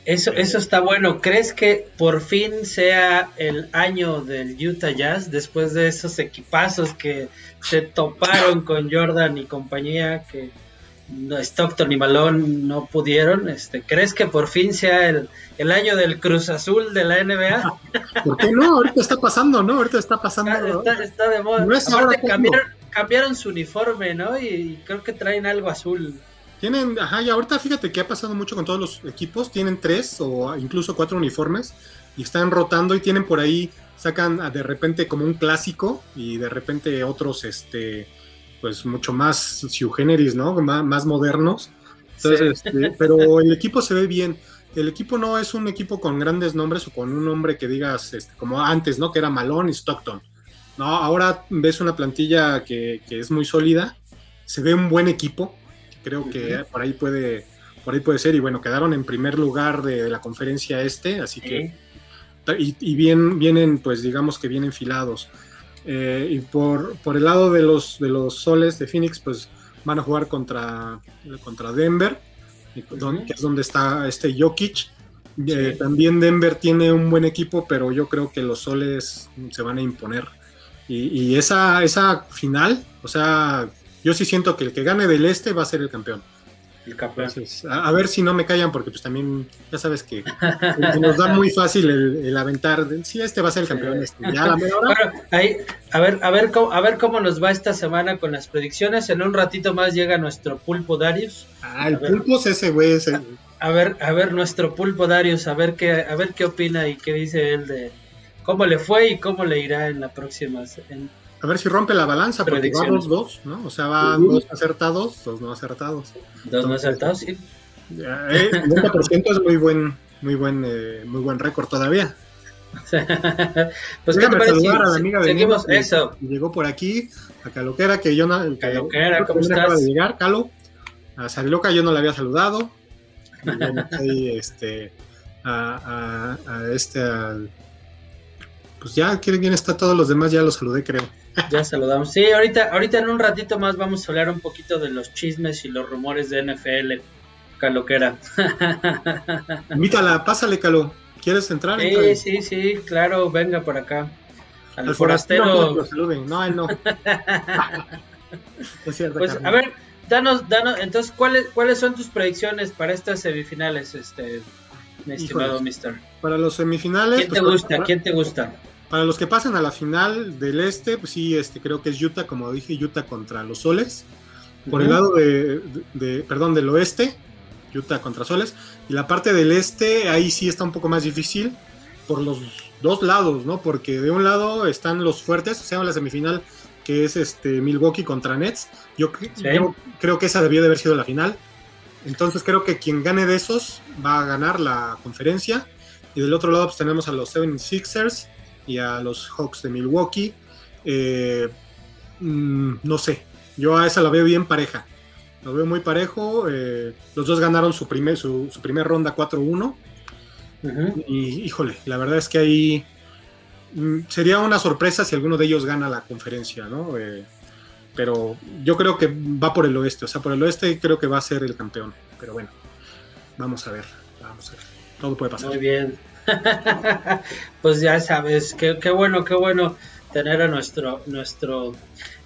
Eso, eso está bueno. ¿Crees que por fin sea el año del Utah Jazz después de esos equipazos que se toparon con Jordan y compañía que Stockton y Malone no pudieron? Este, ¿Crees que por fin sea el, el año del Cruz Azul de la NBA? ¿Por qué no? Ahorita está pasando, ¿no? Ahorita está pasando. Está, de moda. cambiaron, cambiaron, su uniforme, ¿no? y creo que traen algo azul. Tienen, ajá, y ahorita fíjate que ha pasado mucho con todos los equipos, tienen tres o incluso cuatro uniformes y están rotando y tienen por ahí, sacan de repente como un clásico y de repente otros, este, pues mucho más su generis, ¿no? más modernos. Entonces, este, <laughs> pero el equipo se ve bien. El equipo no es un equipo con grandes nombres o con un nombre que digas, este, como antes, ¿no? Que era Malone y Stockton. No, ahora ves una plantilla que, que es muy sólida, se ve un buen equipo, creo que por ahí puede por ahí puede ser y bueno quedaron en primer lugar de, la conferencia este así que y, bien vienen pues digamos que vienen enfilados eh, y por, por el lado de los de los soles de Phoenix pues van a jugar contra contra Denver que es donde está este Jokic. Eh, también Denver tiene un buen equipo pero yo creo que los soles se van a imponer. Y, y esa esa final o sea yo sí siento que el que gane del este va a ser el campeón. El campeón. a, ver si no me callan, porque pues también, ya sabes que, nos da muy fácil el, aventar. Si este va a ser el campeón. Este, ya la ahí, a ver, a ver, cómo, a ver cómo nos va esta semana con las predicciones. En un ratito más llega nuestro pulpo Darius. Ah, el pulpo es ese güey. Ese. A, ver, a ver, nuestro pulpo Darius, a ver qué, a ver qué opina y qué dice él de cómo le fue y cómo le irá en la próxima. En, a ver si rompe la balanza, porque va dos, dos, ¿no? O sea, van dos acertados, dos no acertados. Dos no acertados, sí. Eh, <laughs> 90% es muy buen, muy buen, eh, muy buen récord todavía. <laughs> pues qué te parece a la amiga seguimos eso. Llegó por aquí a Caloquera que yo no, Caloquera, ¿cómo estás? de llegar, Calo. A Sariloca yo no le había saludado. Y <laughs> este a, a, a este al, pues ya, ¿quién está todos los demás? Ya los saludé, creo. Ya saludamos. Sí, ahorita, ahorita en un ratito más vamos a hablar un poquito de los chismes y los rumores de NFL, Caloquera. <laughs> Invítala, pásale, Calo. ¿Quieres entrar? Sí, sí, sí, claro, venga por acá. Al, forastero. No, él no. <laughs> es cierto, pues a ver, danos, danos, entonces, ¿cuáles, ¿cuáles son tus predicciones para estas semifinales, este, mi estimado Mister? Para los semifinales. ¿Quién te pues, gusta? ¿Quién te gusta? Para los que pasan a la final del este, pues sí, este, creo que es Utah, como dije, Utah contra los Soles. Por el lado de, perdón, del oeste, Utah contra Soles. Y la parte del este, ahí sí está un poco más difícil por los dos lados, ¿no? Porque de un lado están los fuertes, o sea, la semifinal que es este Milwaukee contra Nets. Yo, creo que esa debió de haber sido la final. Entonces creo que quien gane de esos va a ganar la conferencia. Y del otro lado pues tenemos a los 76ers y a los Hawks de Milwaukee. Eh, mm, no sé, yo a esa la veo bien pareja. Lo veo muy parejo. Eh, los dos ganaron su primer, su, primera ronda 4-1. Y híjole, la verdad es que ahí mm, sería una sorpresa si alguno de ellos gana la conferencia, ¿no? Eh, pero yo creo que va por el oeste, o sea, por el oeste creo que va a ser el campeón. Pero bueno, vamos a ver, vamos a ver. Todo puede pasar. Muy bien. <laughs> pues ya sabes, qué, qué bueno, qué bueno tener a nuestro, nuestro...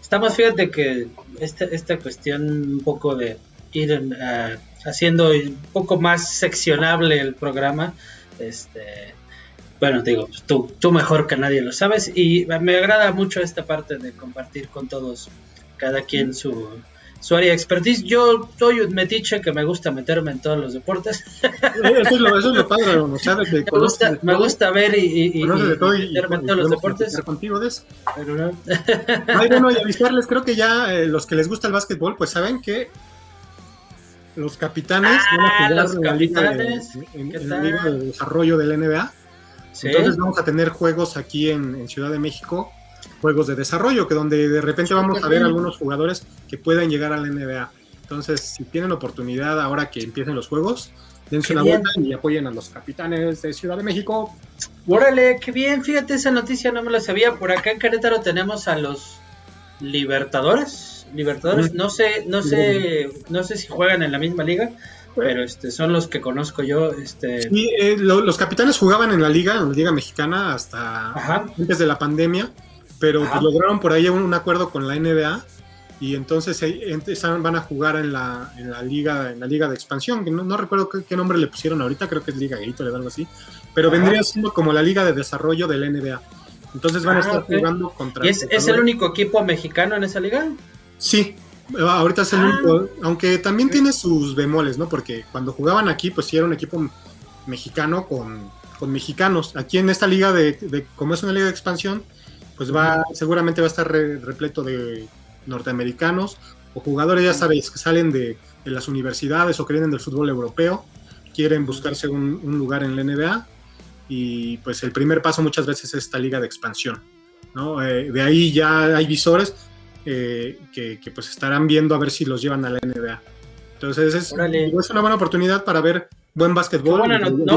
Estamos, fíjate que esta, esta cuestión un poco de ir uh, haciendo un poco más seccionable el programa, este, bueno, digo, tú, tú mejor que nadie lo sabes y me agrada mucho esta parte de compartir con todos, cada quien su, su área de expertise. Yo soy un metiche que me gusta meterme en todos los deportes. Eso es lo, eso es lo padre, ¿no? ¿Sabes? <laughs> me, gusta, me gusta ver y, y, meterme en todos los deportes. Contigo de eso. Pero no. <laughs> Ay, bueno, y avisarles, creo que ya eh, los que les gusta el básquetbol, pues saben que los capitanes van a jugar los en, la liga de, en, la liga de desarrollo del NBA. Entonces vamos a tener juegos aquí en, Ciudad de México, juegos de desarrollo, que donde de repente vamos a ver algunos jugadores que puedan llegar a la NBA. Entonces, si tienen oportunidad ahora que empiecen los juegos, dense una vuelta y apoyen a los capitanes de Ciudad de México. Órale, qué bien, fíjate, esa noticia no me la sabía. Por acá en Querétaro tenemos a los Libertadores Libertadores, no sé, no sé, no sé si juegan en la misma liga, pero este son los que conozco yo. Este... Eh, los capitanes jugaban en la liga, en la liga mexicana hasta antes de la pandemia, pero pues, lograron por ahí un, acuerdo con la NBA y entonces van a jugar en la, en la liga en la liga de expansión, que no, recuerdo qué, nombre le pusieron ahorita, creo que es Liga Gatorade o algo así, pero vendría siendo como la liga de desarrollo del NBA. Entonces van a ah, estar jugando contra. ¿Y es, es, el único equipo mexicano en esa liga? Sí, ahorita es el ah. único, aunque también tiene sus bemoles, ¿no? Porque cuando jugaban aquí, pues sí era un equipo mexicano con, mexicanos. Aquí en esta liga de, como es una liga de expansión, pues va, seguramente va a estar repleto de norteamericanos o jugadores, ya sabéis, que salen de, las universidades o que vienen del fútbol europeo, quieren buscarse un, lugar en la NBA y pues el primer paso muchas veces es esta liga de expansión. ¿no? Eh, de ahí ya hay visores, eh, que, pues estarán viendo a ver si los llevan a la NBA. Entonces es, es una buena oportunidad para ver buen básquetbol.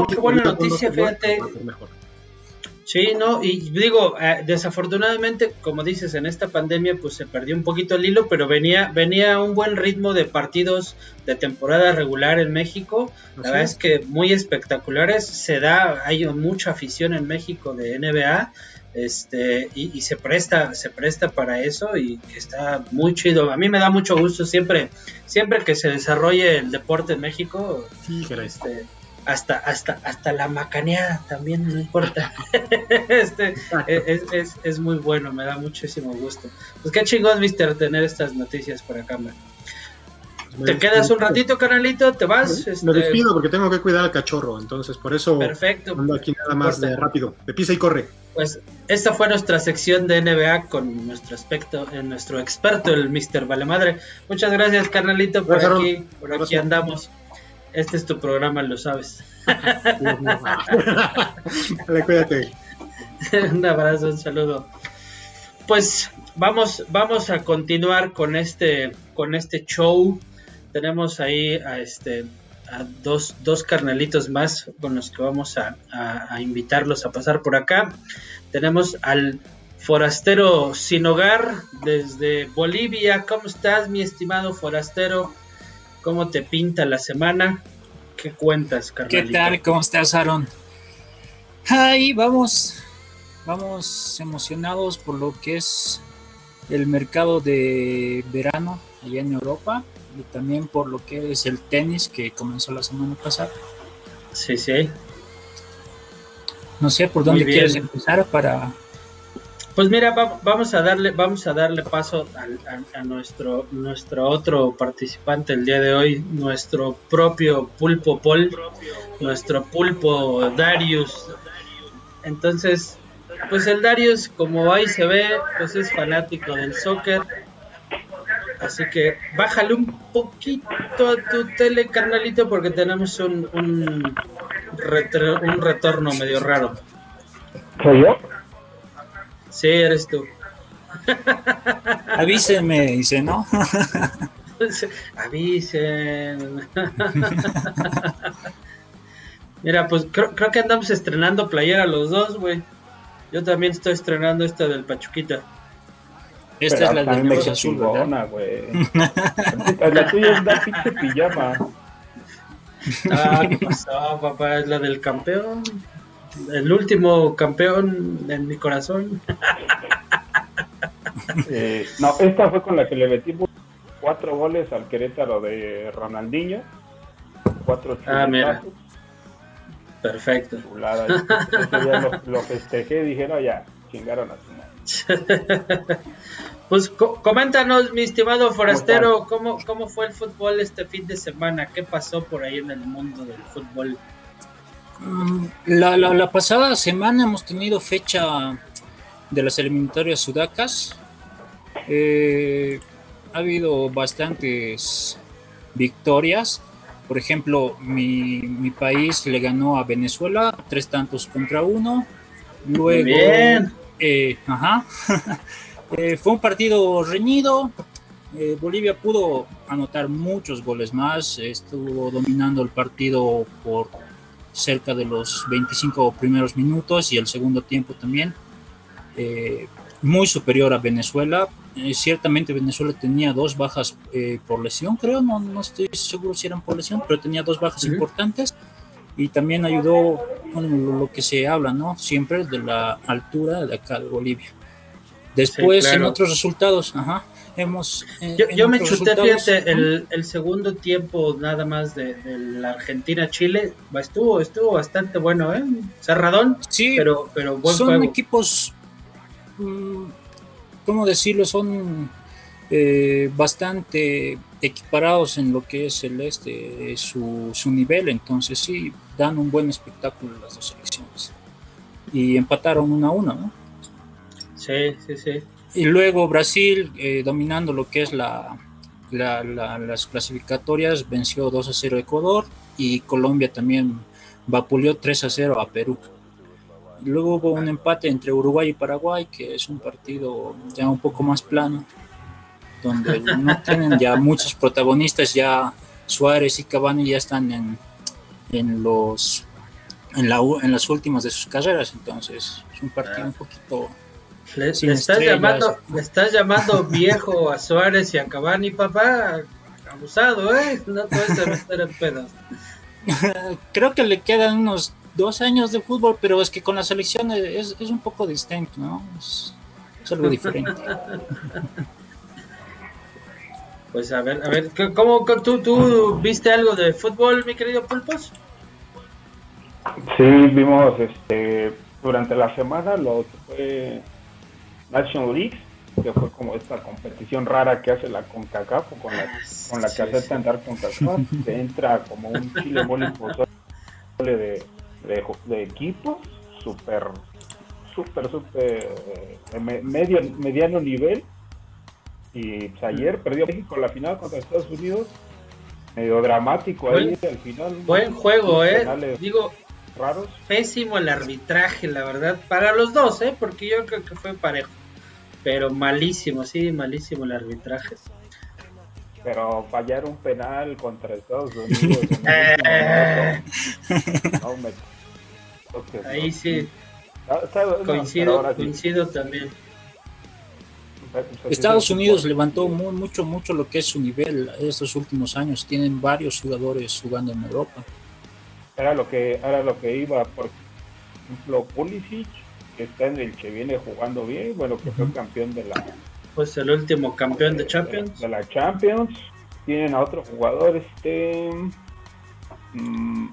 Qué buena, noticia, fíjate. Sí, no, y digo, eh, desafortunadamente, como dices, en esta pandemia pues se perdió un poquito el hilo, pero venía venía un buen ritmo de partidos de temporada regular en México. La verdad es que muy espectaculares, se da, hay mucha afición en México de NBA este y, se presta se presta para eso y está muy chido a mí me da mucho gusto siempre siempre que se desarrolle el deporte en México este, hasta hasta hasta la macaneada también no importa <laughs> este es, es, muy bueno me da muchísimo gusto pues qué chingón mister tener estas noticias por acá man. ¿Te quedas un ratito, canalito? ¿Te vas? Me, este... despido porque tengo que cuidar al cachorro, entonces por eso Perfecto. ando aquí nada más de rápido. De pisa y corre. Pues esta fue nuestra sección de NBA con nuestro aspecto, eh, nuestro experto, el Mr. Valemadre. Muchas gracias, carnalito, por aquí, por aquí andamos. Este es tu programa, lo sabes. <laughs> Dale, cuídate. <laughs> un abrazo, un saludo. Pues vamos, vamos a continuar con este, con este show. Tenemos ahí a este a dos, dos carnalitos más con los que vamos a, invitarlos a pasar por acá. Tenemos al forastero sin hogar desde Bolivia. ¿Cómo estás, mi estimado forastero? ¿Cómo te pinta la semana? ¿Qué cuentas, carnalito? ¿Qué tal? ¿Cómo estás, Aaron? Ahí vamos, vamos emocionados por lo que es el mercado de verano allá en Europa y también por lo que es el tenis que comenzó la semana pasada. Sí, sí. No sé por dónde quieres empezar para. Pues mira, vamos a darle, vamos a darle paso a, nuestro, nuestro otro participante el día de hoy, nuestro propio pulpo Paul, nuestro pulpo Darius. Entonces, pues el Darius, como ahí se ve, pues es fanático del soccer Así que bájale un poquito a tu tele, carnalito, porque tenemos un, un, un retorno medio raro. ¿Soy yo? Sí, eres tú. <laughs> Avísenme, dice, ¿no? <laughs> Avisen. <laughs> Mira, pues creo, creo, que andamos estrenando playera los dos, güey. Yo también estoy estrenando esta del Pachuquita. Esta es la del Cruz Azul, güey. la tuya es la pinche pijama. Ah, ¿qué pasó, papá? Es la del campeón. El último campeón en mi corazón. <laughs> Eh, no, esta fue con la que le metimos cuatro goles al Querétaro de Ronaldinho. Cuatro Ah, mira. Perfecto. lo, lo, festejé y dijeron ya, chingaron a su madre. <laughs> pues coméntanos, mi estimado forastero, ¿cómo, ¿cómo fue el fútbol este fin de semana? ¿Qué pasó por ahí en el mundo del fútbol? Mm, la, la, la pasada semana hemos tenido fecha de las eliminatorias sudacas. Eh, ha habido bastantes victorias. Por ejemplo, mi, mi, país le ganó a Venezuela tres tantos contra uno. Luego, eh, ajá, <laughs> eh, fue un partido reñido. Eh, Bolivia pudo anotar muchos goles más. Estuvo dominando el partido por cerca de los 25 primeros minutos y el segundo tiempo también. muy superior a Venezuela, eh, ciertamente Venezuela tenía dos bajas eh, por lesión, creo, no, no estoy seguro si eran por lesión, pero tenía dos bajas importantes y también ayudó bueno, lo, que se habla, ¿no? Siempre de la altura de acá de Bolivia. Después, en otros resultados, ajá, hemos... yo, me chuté, fíjate, el, el, segundo tiempo nada más de, la Argentina-Chile, estuvo, estuvo bastante bueno, ¿eh? Cerradón, sí, pero, pero buen son equipos... Mm, ¿cómo decirlo? Son eh, bastante equiparados en lo que es el este, su, su nivel, entonces sí, dan un buen espectáculo las dos selecciones. Y empataron una a una, ¿no? Sí, sí, sí. Y luego Brasil, eh, dominando lo que es la, las clasificatorias, venció 2 a 0 a Ecuador y Colombia también vapuleó 3 a 0 a Perú. Luego hubo un empate entre Uruguay y Paraguay, que es un partido ya un poco más plano, donde no <laughs> tienen ya muchos protagonistas, ya Suárez y Cavani ya están en, en los en, la, en las últimas de sus carreras, entonces es un partido un poquito... Le, estás, llamando, le estás llamando viejo a Suárez y a Cavani, papá, abusado, ¿eh? No puedes meter en pedos. <laughs> Creo que le quedan unos dos años de fútbol, pero es que con la selección es, es un poco distinto, ¿no? Es, algo diferente. <laughs> Pues a ver, a ver, ¿cómo tú, tú viste algo de fútbol, mi querido Pulpos? Sí, vimos este durante la semana lo que fue National League, que fue como esta competición rara que hace la CONCACAF, con la, con la que acepta entrar CONCACAF, <laughs> que entra como un chile mole de de, equipo súper, súper, súper eh, medio, mediano nivel. Y pues, ayer perdió México la final contra Estados Unidos. Medio dramático ahí al final. Buen juego, eh. Digo, raros. Pésimo el arbitraje, la verdad. Para los dos, eh. Porque yo creo que fue parejo. Pero malísimo, sí, malísimo el arbitraje pero fallar un penal contra Estados Unidos. <laughs> Ahí sí. Ah, coincido, coincido también. Estados Unidos levantó muy, mucho, mucho lo que es su nivel estos últimos años. Tienen varios jugadores jugando en Europa. Era lo que, era lo que iba, por ejemplo, Pulisic, que está en el que viene jugando bien, bueno, que fue campeón de la... Pues el último campeón de, Champions. De, la Champions. Tienen a otro jugador, este... Mm,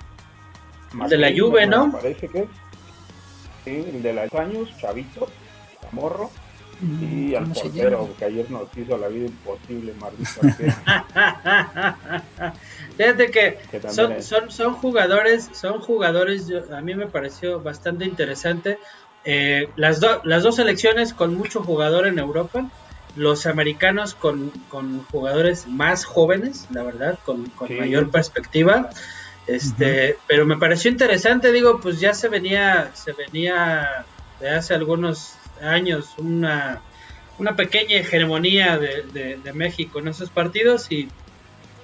de la Juve, ¿no? Parece que es. Sí, el de los años, Chavito, Zamorro. Mm, y al portero, que ayer nos hizo la vida imposible, maldito. <laughs> Fíjate que, son, son, son, jugadores, son jugadores, a mí me pareció bastante interesante. Eh, las, las dos selecciones con mucho jugador en Europa, los americanos con, con jugadores más jóvenes, la verdad, con, con mayor perspectiva. Este, pero me pareció interesante, digo, pues ya se venía, se venía de hace algunos años una, una pequeña hegemonía de, de, México en esos partidos y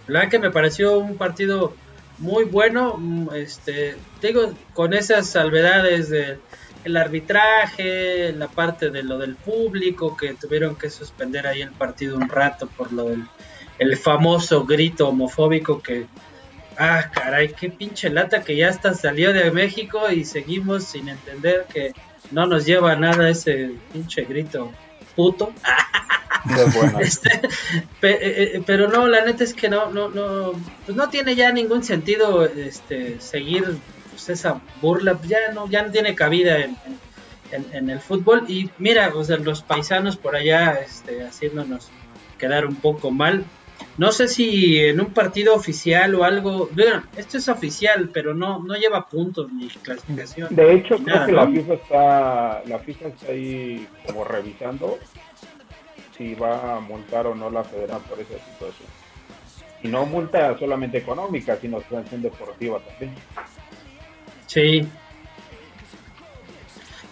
la verdad que me pareció un partido muy bueno, mm, este, digo, con esas salvedades de el arbitraje, la parte de lo del público, que tuvieron que suspender ahí el partido un rato por lo del el famoso grito homofóbico que, ah, caray, qué pinche lata que ya hasta salió de México y seguimos sin entender que no nos lleva a nada ese pinche grito puto. Este, eh, eh, pero no, la neta es que no, no, no, pues no tiene ya ningún sentido este seguir pues, esa burla, ya no, ya no tiene cabida en, en, el fútbol. Y mira, o sea, los paisanos por allá este, haciéndonos quedar un poco mal. No sé si en un partido oficial o algo, bueno, esto es oficial, pero no no lleva puntos ni clasificación. De hecho, creo que la FIFA está la FIFA está ahí como revisando si va a multar o no la federación por esa situación. Y no multa solamente económica, sino sanción deportiva también. Sí.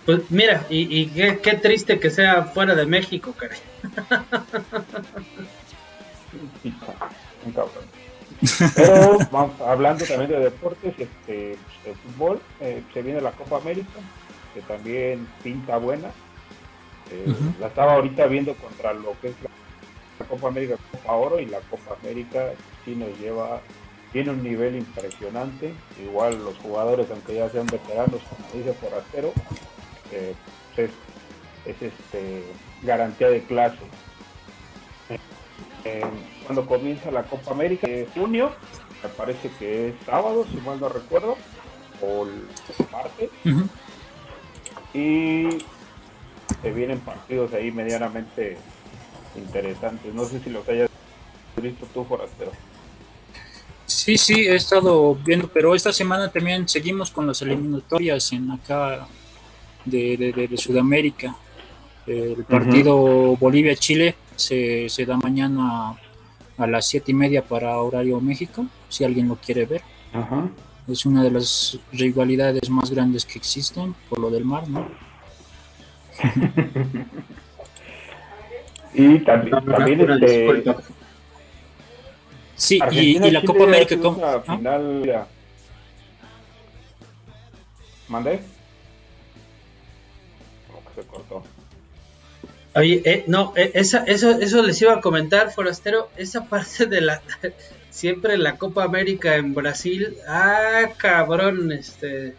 Pues mira, y, qué, qué, triste que sea fuera de México, caray. Pero vamos, hablando también de deportes, este, de fútbol, eh, se viene la Copa América, que también pinta buena. Eh, la estaba ahorita viendo contra lo que es la, Copa América Copa Oro y la Copa América sí nos lleva, tiene un nivel impresionante. Igual los jugadores, aunque ya sean veteranos, como dice Forastero, eh, es, es este, garantía de clase cuando comienza la Copa América de junio, me parece que es sábado, si mal no recuerdo, o el martes. Y se vienen partidos ahí medianamente interesantes. No sé si los hayas visto tú, Forastero. Sí, sí, he estado viendo, pero esta semana también seguimos con las eliminatorias en acá de, Sudamérica. El partido Bolivia-Chile se, se da mañana a las siete y media para horario México, si alguien lo quiere ver. Es una de las rivalidades más grandes que existen por lo del mar, ¿no? <laughs> y también, también este... Sí, y, la Copa América como final, ¿Mandé? se cortó. Oye, eh, no, eh, esa, eso, eso les iba a comentar, Forastero, esa parte de la, <laughs> siempre la Copa América en Brasil, ah, cabrón, este,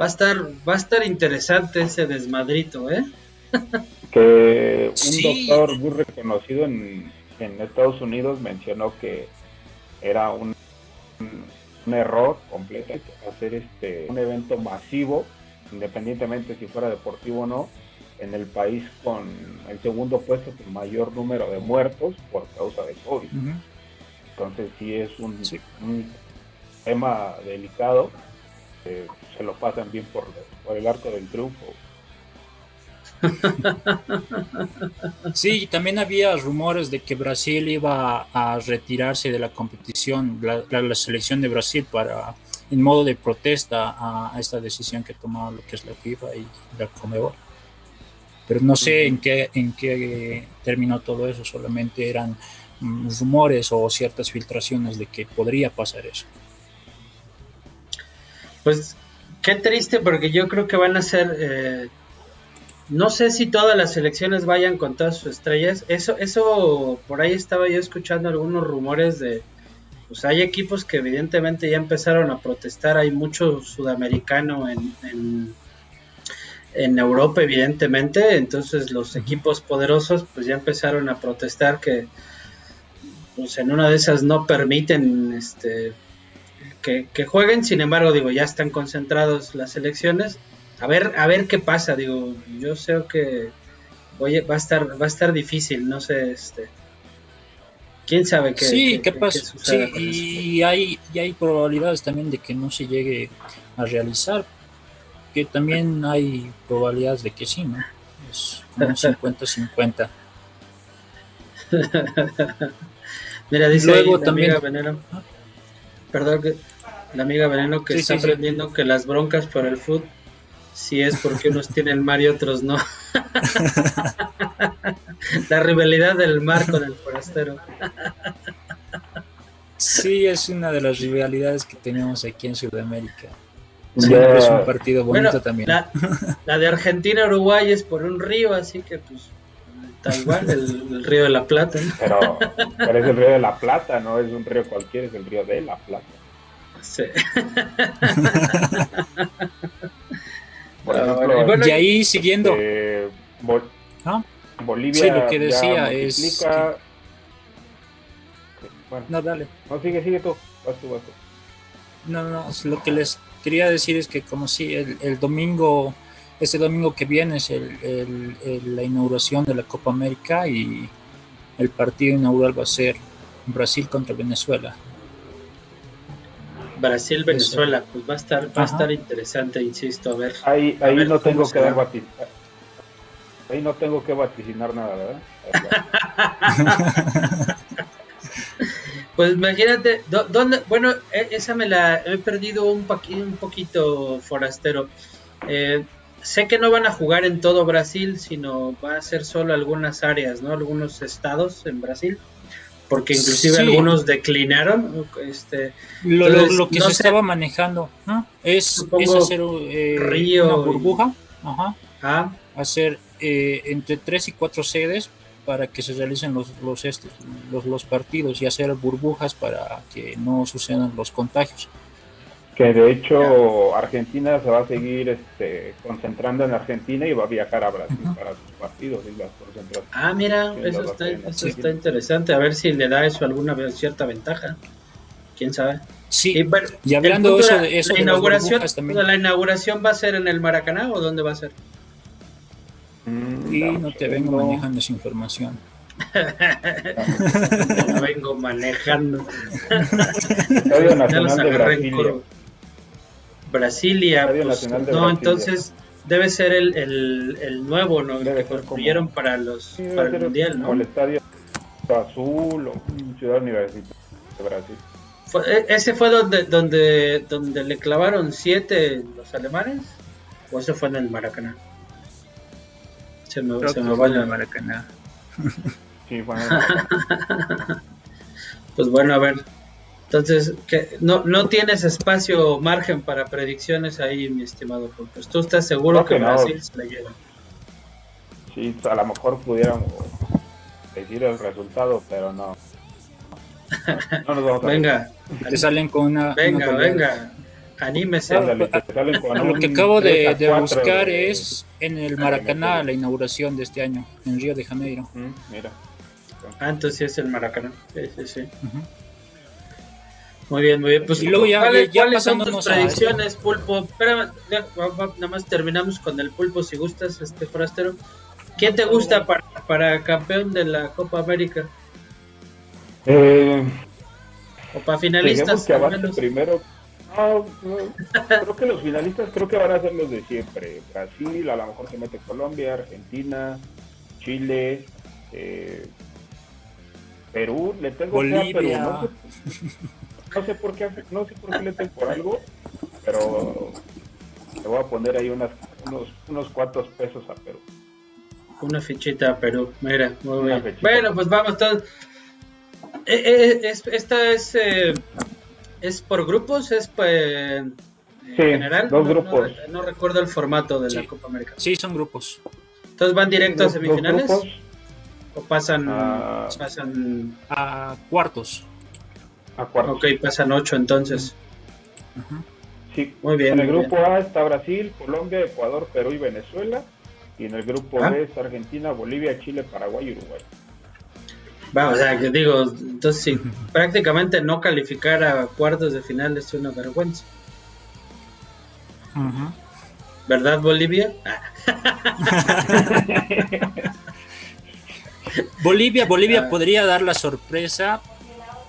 va a estar, va a estar interesante ese desmadrito, ¿eh? <laughs> que un doctor muy reconocido en, en, Estados Unidos mencionó que era un, un error completo hacer este un evento masivo, independientemente si fuera deportivo o no, en el país con el segundo puesto con mayor número de muertos por causa de COVID. Entonces sí es un, tema delicado, se lo pasan bien por, por el arco del triunfo. Sí, también había rumores de que Brasil iba a retirarse de la competición, la, selección de Brasil para en modo de protesta a, a, esta decisión que tomó lo que es la FIFA y la Comebol pero no sé en qué, en qué terminó todo eso, solamente eran mm, rumores o ciertas filtraciones de que podría pasar eso. Pues qué triste porque yo creo que van a ser, eh, no sé si todas las elecciones vayan con todas sus estrellas, eso, eso por ahí estaba yo escuchando algunos rumores de, pues hay equipos que evidentemente ya empezaron a protestar, hay mucho sudamericano en en Europa evidentemente, entonces los equipos poderosos pues ya empezaron a protestar que pues en una de esas no permiten este que, jueguen, sin embargo digo ya están concentrados las elecciones, a ver a ver qué pasa, digo yo sé que oye va a estar va a estar difícil, no sé este quién sabe qué sí qué, pasa sí, y hay y hay probabilidades también de que no se llegue a realizar que también hay probabilidades de que sí, ¿no? Es como 50-50. <laughs> Mira, dice Luego la amiga Veneno, perdón, que la amiga Veneno que está aprendiendo que las broncas por el fútbol si es porque unos tienen mar y otros no. <laughs> la rivalidad del mar con el forastero. sí, es una de las rivalidades que tenemos aquí en Sudamérica. es un partido bonito también. La, de Argentina-Uruguay es por un río, así que pues tal igual, el, río de la Plata. Pero, pero, es el río de la Plata, no es un río cualquiera, es el río de la Plata. Sí. <laughs> por ejemplo, y ahí siguiendo. Eh, ¿Ah? Bolivia. Sí, lo que decía es. Bueno, no, dale. No, sigue, sigue tú. Vas tú, vas tú. No, no, lo que les quería decir es que como si el, el domingo, este domingo que viene es el, el, la inauguración de la Copa América y el partido inaugural va a ser Brasil contra Venezuela. Brasil Venezuela, pues va a estar va a estar interesante, insisto, a ver. Ahí ahí no tengo que dar Ahí no tengo que vaticinar nada, ¿verdad? <laughs> Pues imagínate, ¿dónde? Bueno, e, esa me la he perdido un, un poquito forastero. Eh, sé que no van a jugar en todo Brasil, sino va a ser solo algunas áreas, ¿no? Algunos estados en Brasil, porque inclusive algunos declinaron. Este, lo, que se estaba manejando ¿no? es, hacer eh, una burbuja, ajá, ah. hacer eh, entre tres y cuatro sedes para que se realicen los, los, estos, los, los, partidos y hacer burbujas para que no sucedan los contagios. Que de hecho Argentina se va a seguir este, concentrando en Argentina y va a viajar a Brasil para sus partidos y las Ah, mira, eso, está, eso está interesante. A ver si le da eso alguna cierta ventaja. ¿Quién sabe? Sí, y, hablando eso de eso, la, inauguración, ¿la inauguración va a ser en el Maracaná o dónde va a ser? Mm, y no, te vengo manejando esa información. <laughs> no vengo manejando. Estadio <laughs> Nacional de Brasilia. Brasilia, pues, no, entonces debe ser el, el, el nuevo, ¿no? El que construyeron para los para el mundial, ¿no? el estadio azul o Ciudad Universitaria de Brasil. E, ¿Ese fue donde, donde, donde le clavaron siete los alemanes? ¿O eso fue en el Maracaná? Se me, se me va el Maracaná. sí, bueno. <laughs> pues bueno, a ver. Entonces, que no, no tienes espacio o margen para predicciones ahí, mi estimado Pues ¿Tú estás seguro que, Brasil se le lleva? Sí, a lo mejor pudiéramos decir el resultado, pero no. No nos vamos a Venga. Te salen con una. Venga, venga. Anímese. lo que acabo de, buscar es en el Maracaná la inauguración de este año, en Río de Janeiro. Mm, mira. Ah, entonces sí es el Maracaná. Sí, sí, sí. Muy bien, muy bien. Pues, y luego ya, ¿cuáles, ya ¿cuáles son tus predicciones, Pulpo? Nada más terminamos con el Pulpo, si gustas, este forastero. ¿Quién te gusta para, para campeón de la Copa América? Eh, o para finalistas. Que primero no, creo que los finalistas creo que van a ser los de siempre. Brasil, a lo mejor se mete Colombia, Argentina, Chile, eh, Perú, le tengo Bolivia. Perú. No <laughs> sé, por qué, no sé por qué le tengo por algo, pero le voy a poner ahí unas, unos, unos cuantos pesos a Perú. Una fichita a Perú, mira, muy bien. Bueno, pues vamos todos. Eh, eh, esta es ¿Es por grupos? ¿Es pues, sí, general? Dos grupos. No, recuerdo el formato de la Copa América. Sí, son grupos. Entonces van directo a semifinales. ¿O pasan, a... pasan a cuartos? A cuartos. Ok, pasan ocho entonces. Sí, muy bien. En el grupo A está Brasil, Colombia, Ecuador, Perú y Venezuela. Y en el grupo ah. B está Argentina, Bolivia, Chile, Paraguay y Uruguay. Vamos, o sea, que digo, entonces sí, prácticamente no calificar a cuartos de final es una vergüenza. ¿Verdad, Bolivia? <laughs> Bolivia, Bolivia ah. podría dar la sorpresa,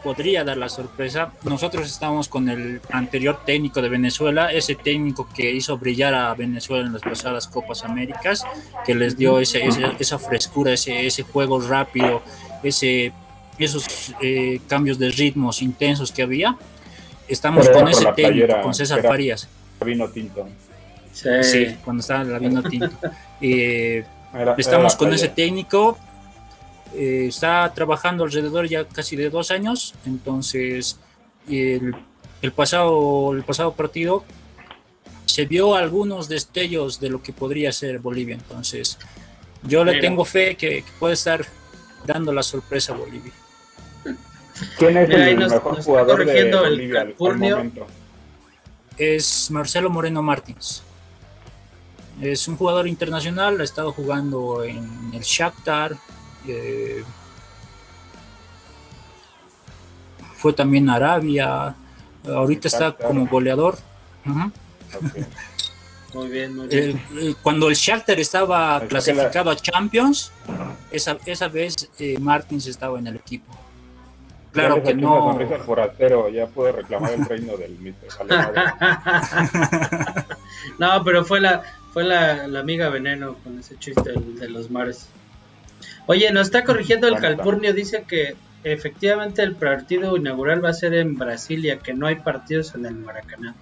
podría dar la sorpresa. Nosotros estamos con el anterior técnico de Venezuela, ese técnico que hizo brillar a Venezuela en las pasadas Copas Américas, que les dio ese, esa frescura, ese, ese juego rápido, ese, esos eh, cambios de ritmos intensos que había. Estamos con ese técnico, con César Farías. Vino tinto. Sí. cuando estaba la vino tinto. <laughs> Eh, estamos con ese técnico. Eh, está trabajando alrededor ya casi de dos años. Entonces, el, el, pasado, el pasado partido se vio algunos destellos de lo que podría ser Bolivia. Entonces, yo le tengo fe que, puede estar dando la sorpresa a Bolivia. ¿Quién es el mejor jugador de Bolivia el momento? Es Marcelo Moreno Martins. Es un jugador internacional, ha estado jugando en el Shakhtar. Eh, fue también a Arabia. Ahorita está como goleador. Muy bien, muy bien. cuando el Shakhtar estaba clasificado a Champions, esa, esa vez eh, Martins estaba en el equipo. Claro que no. Forastero, ya puede reclamar el reino del <laughs> no, pero fue la fue la, amiga Veneno con ese chiste de, los mares. Oye, nos está corrigiendo el Calpurnio, dice que efectivamente el partido inaugural va a ser en Brasilia, que no hay partidos en el Maracaná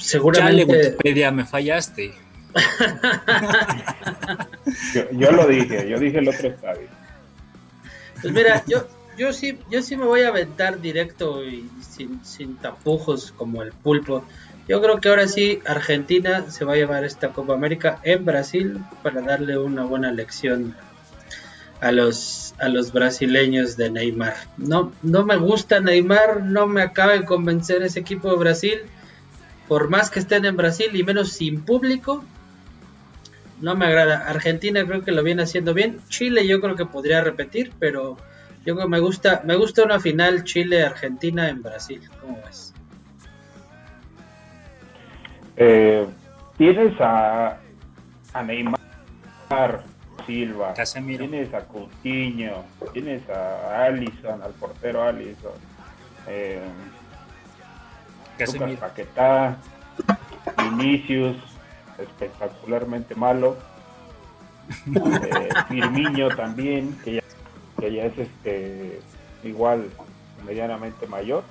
seguramente. Wikipedia, me fallaste. <laughs> yo, lo dije, yo dije el otro estadio. Pues mira, yo, yo sí, yo sí me voy a aventar directo y sin, sin tapujos como el pulpo. Yo creo que ahora sí Argentina se va a llevar esta Copa América en Brasil para darle una buena lección a los a los brasileños de Neymar. No no me gusta Neymar, no me acaba de convencer ese equipo de Brasil por más que estén en Brasil y menos sin público, no me agrada. Argentina creo que lo viene haciendo bien. Chile yo creo que podría repetir, pero yo creo que me gusta, me gusta una final Chile-Argentina en Brasil. ¿Cómo ves? Eh, tienes a, a Neymar Silva, tienes a Coutinho, tienes a Allison, al portero Allison. Eh, Lucas Paquetá, Vinicius, espectacularmente malo. Eh, Firmiño también, que ya, que ya es este igual medianamente mayor.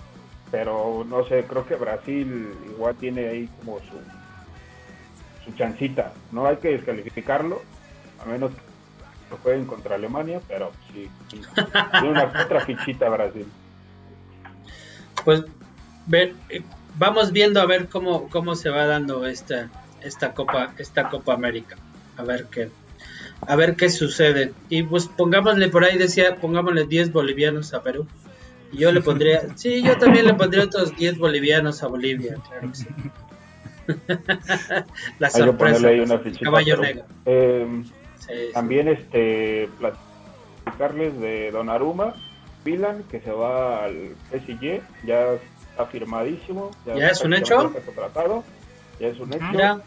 Pero no sé, creo que Brasil igual tiene ahí como su, su chancita. No hay que descalificarlo, a menos que lo jueguen contra Alemania, pero sí, tiene una otra fichita Brasil. Pues ver, vamos viendo a ver cómo, cómo se va dando esta, esta Copa, esta Copa América. A ver qué, a ver qué sucede. Y pues pongámosle por ahí, decía, pongámosle 10 bolivianos a Perú. Yo le pondría, sí, yo también le pondría otros 10 bolivianos a Bolivia, claro que sí. <laughs> La sorpresa. caballo negro. Eh, también este platicarles de Donnarumma, Milan, que se va al PSG, ya afirmadísimo. Ya, es un hecho. ya es un hecho.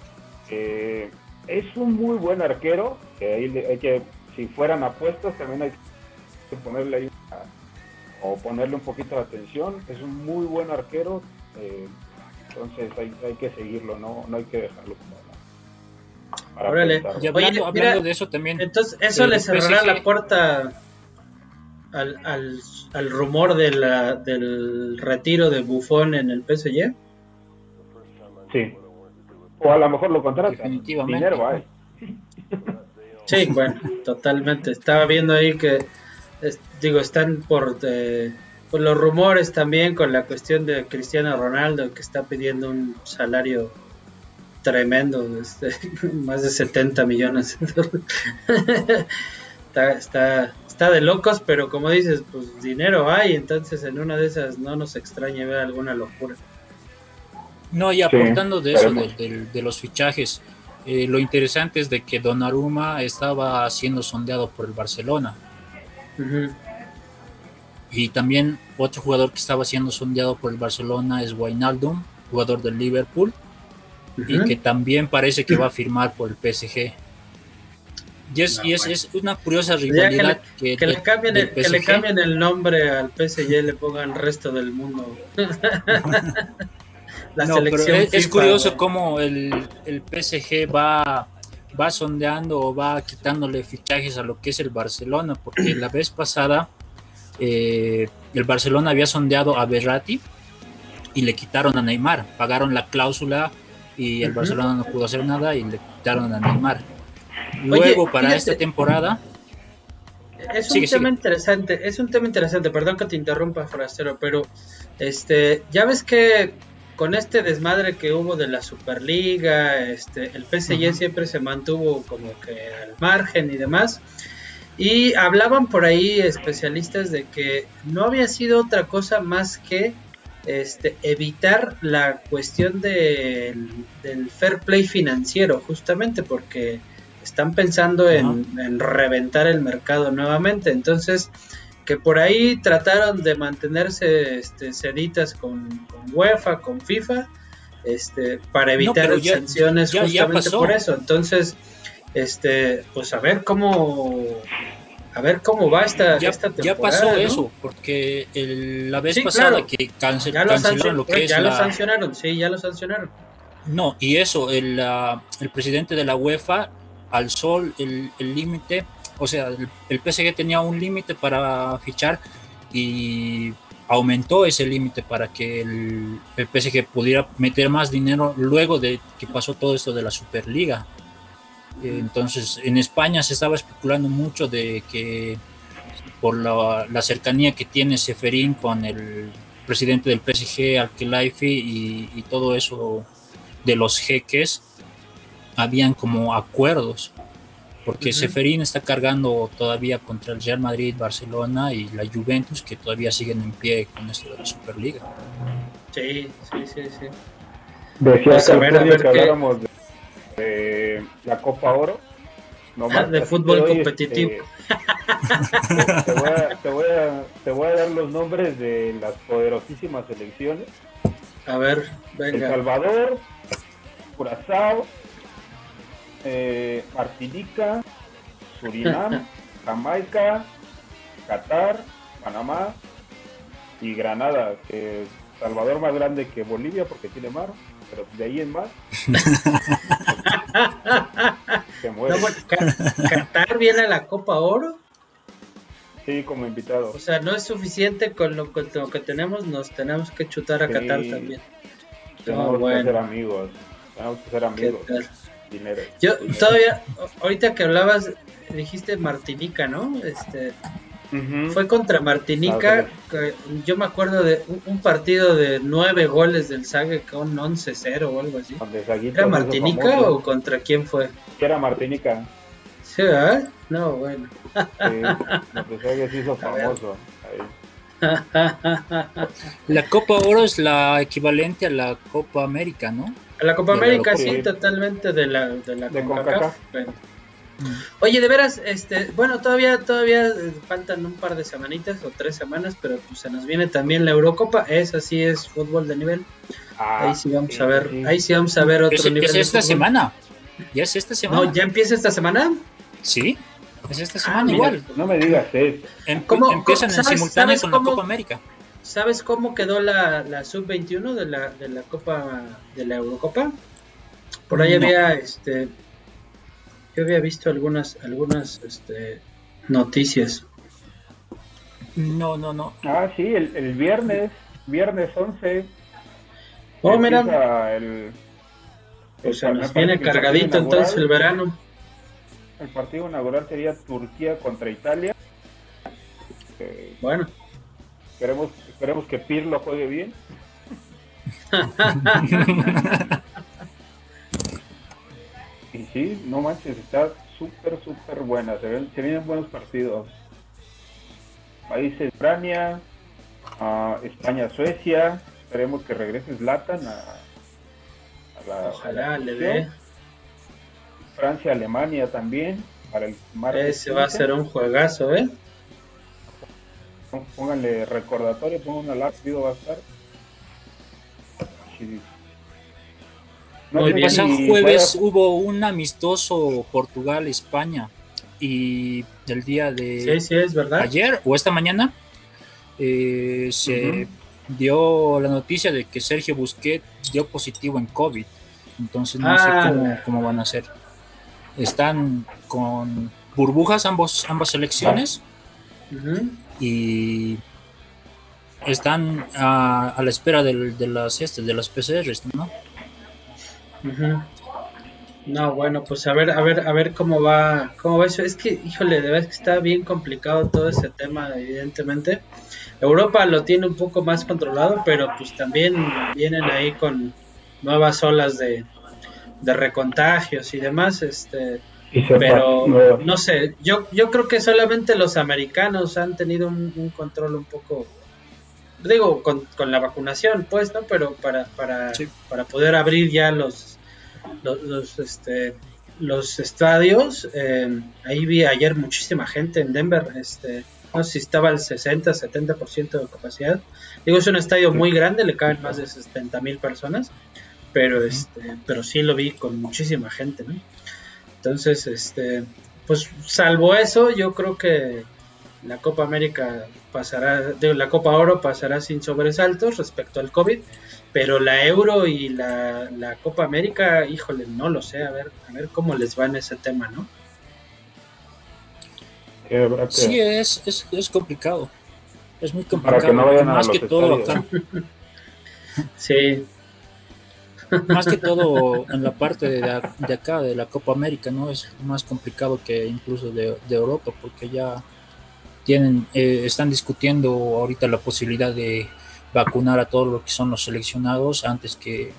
Eh, es un muy buen arquero. Que ahí hay que, si fueran apuestas, también hay que ponerle ahí o ponerle un poquito de atención. Es un muy buen arquero. Eh, entonces hay, hay, que seguirlo, no, no hay que dejarlo como. Órale. hablando, de eso también. Entonces, ¿eso le cerrará la puerta al, al, al rumor de la, del retiro de Buffon en el PSG? Sí. O a lo mejor lo contratan. Definitivamente. Dinero Sí, bueno, totalmente. Estaba viendo ahí que, digo, están por, eh, por los rumores también con la cuestión de Cristiano Ronaldo, que está pidiendo un salario tremendo, este, <laughs> más de 70 millones. <laughs> está, está, está de locos, pero como dices, pues dinero hay, entonces en una de esas no nos extraña ver alguna locura. No, y aportando de eso, de, los fichajes, eh, lo interesante es de que Donnarumma estaba siendo sondeado por el Barcelona. Y también otro jugador que estaba siendo sondeado por el Barcelona es Wijnaldum, jugador del Liverpool, y que también parece que va a firmar por el PSG. Y es, y es, una curiosa rivalidad que, le, cambien el, que le cambien el nombre al PSG y le pongan el resto del mundo. <laughs> La selección es, curioso cómo el, el PSG va, va sondeando o va quitándole fichajes a lo que es el Barcelona, porque la vez pasada eh, el Barcelona había sondeado a Berratti y le quitaron a Neymar, pagaron la cláusula y el Barcelona no pudo hacer nada y le quitaron a Neymar Luego, para esta temporada. Es un tema interesante, es un tema interesante, perdón que te interrumpa, Forastero, pero este, ya ves que con este desmadre que hubo de la Superliga, este, el PSG siempre se mantuvo como que al margen y demás. Y hablaban por ahí especialistas de que no había sido otra cosa más que este, evitar la cuestión del fair play financiero, justamente porque están pensando en, reventar el mercado nuevamente. Entonces, que por ahí trataron de mantenerse este, seditas con, UEFA, con FIFA, este, para evitar sanciones justamente por eso. Entonces, este, pues a ver cómo a ver cómo va esta, ya, esta temporada. Ya pasó eso, porque la vez pasada que cancelaron lo que es. Ya lo sancionaron, sí, ya lo sancionaron. No, y eso, el, el presidente de la UEFA alzó el límite, o sea, el, PSG tenía un límite para fichar y aumentó ese límite para que el, el PSG pudiera meter más dinero luego de que pasó todo esto de la Superliga. Entonces, en España se estaba especulando mucho de que por la, cercanía que tiene Seferín con el presidente del PSG, al y, y todo eso de los jeques, habían como acuerdos, porque Seferín está cargando todavía contra el Real Madrid, Barcelona y la Juventus, que todavía siguen en pie con esto de la Superliga. Sí, sí, sí, sí. Decía que, habláramos de de la Copa Oro. de fútbol este, competitivo. te, voy a, te, voy a, te, voy a, dar los nombres de las poderosísimas selecciones. A ver, venga. El Salvador, Curazao, eh, Martinica, Surinam, <laughs> Jamaica, Qatar, Panamá y Granada, que Salvador más grande que Bolivia porque tiene mar pero de ahí en más. <laughs> se muere. ¿Qatar viene a la Copa Oro? Sí, como invitado. O sea, no es suficiente con lo, que tenemos, nos tenemos que chutar a Qatar también. Tenemos que ser amigos. Tenemos que ser amigos. Dinero. Yo todavía, ahorita que hablabas, dijiste Martinica, ¿no? Este, fue contra Martinica. yo me acuerdo de un, partido de nueve goles del Sague con 11-0 o algo así. ¿Era Martinica o contra quién fue? Era Martinica. Sí. No, bueno. sí, se hizo <laughs> famoso. <laughs> La Copa Oro es la equivalente a la Copa América, ¿no? A la Copa América, sí, totalmente de la, de la CONCACAF. Oye, de veras, este, bueno, todavía, todavía eh, faltan un par de semanitas o tres semanas, pero pues se nos viene también la Eurocopa. Esa sí es fútbol de nivel. Ah, ahí sí vamos a ver, ahí sí vamos a ver otro nivel. Es esta semana. Ya es esta semana. No, ya empieza esta semana. Sí. Es esta ah, semana igual. no me digas eso. Em, ¿Cómo, empiezan en simultáneo con la Copa América. ¿Sabes cómo quedó la, la sub-21 de la, de la Copa de la Eurocopa? Por ahí había este yo había visto algunas, algunas este, noticias. No, no, no. Ah, sí, el, el viernes, viernes 11. Oh, mira. El, o sea, nos viene cargadito entonces el verano. El partido inaugural sería Turquía contra Italia. Eh, bueno. Esperemos, esperemos que Pirlo juegue bien. <laughs> Y sí, no manches, está súper, súper buena. Se, ven, se vienen buenos partidos. Países Ucrania, España, Suecia. Esperemos que regrese Zlatan a, la. Ojalá le dé. Francia, Alemania también. Para el Ese va a ser un juegazo, ¿eh? Pónganle recordatorio, pongan un alarma, va a estar. El pasado jueves hubo un amistoso Portugal-España y el día de ayer o esta mañana eh, se dio la noticia de que Sergio Busquets dio positivo en COVID. Entonces no sé ah. cómo, van a hacer. Están con burbujas ambos, ambas selecciones y están a, la espera de, las, este, de las PCRs, ¿no? No, bueno, pues a ver, a ver, a ver cómo va, cómo va eso. Es que, híjole, de verdad que está bien complicado todo ese tema, evidentemente. Europa lo tiene un poco más controlado, pero pues también vienen ahí con nuevas olas de, de recontagios y demás, este, pero no sé, yo, yo creo que solamente los americanos han tenido un, control un poco, digo, con, la vacunación, pues, ¿no? Pero para, para, para poder abrir ya los, los, este, los estadios, eh, ahí vi ayer muchísima gente en Denver, este, no sé si estaba al 60, 70% de capacidad. Digo, es un estadio muy grande, le caben más de 70 mil personas, pero, este, pero sí lo vi con muchísima gente, ¿no? Entonces, este, pues salvo eso, yo creo que la Copa América pasará, digo, la Copa Oro pasará sin sobresaltos respecto al COVID, pero la Euro y la, la Copa América, híjole, no lo sé, a ver, a ver cómo les va en ese tema, ¿no? Sí, es, es, es complicado. Es muy complicado. Para que no vayan más que todo acá. <laughs> sí. Más que todo en la parte de, de, acá, de la Copa América, ¿no? Es más complicado que incluso de, de Europa, porque ya tienen, eh, están discutiendo ahorita la posibilidad de vacunar a todos los que son los seleccionados antes que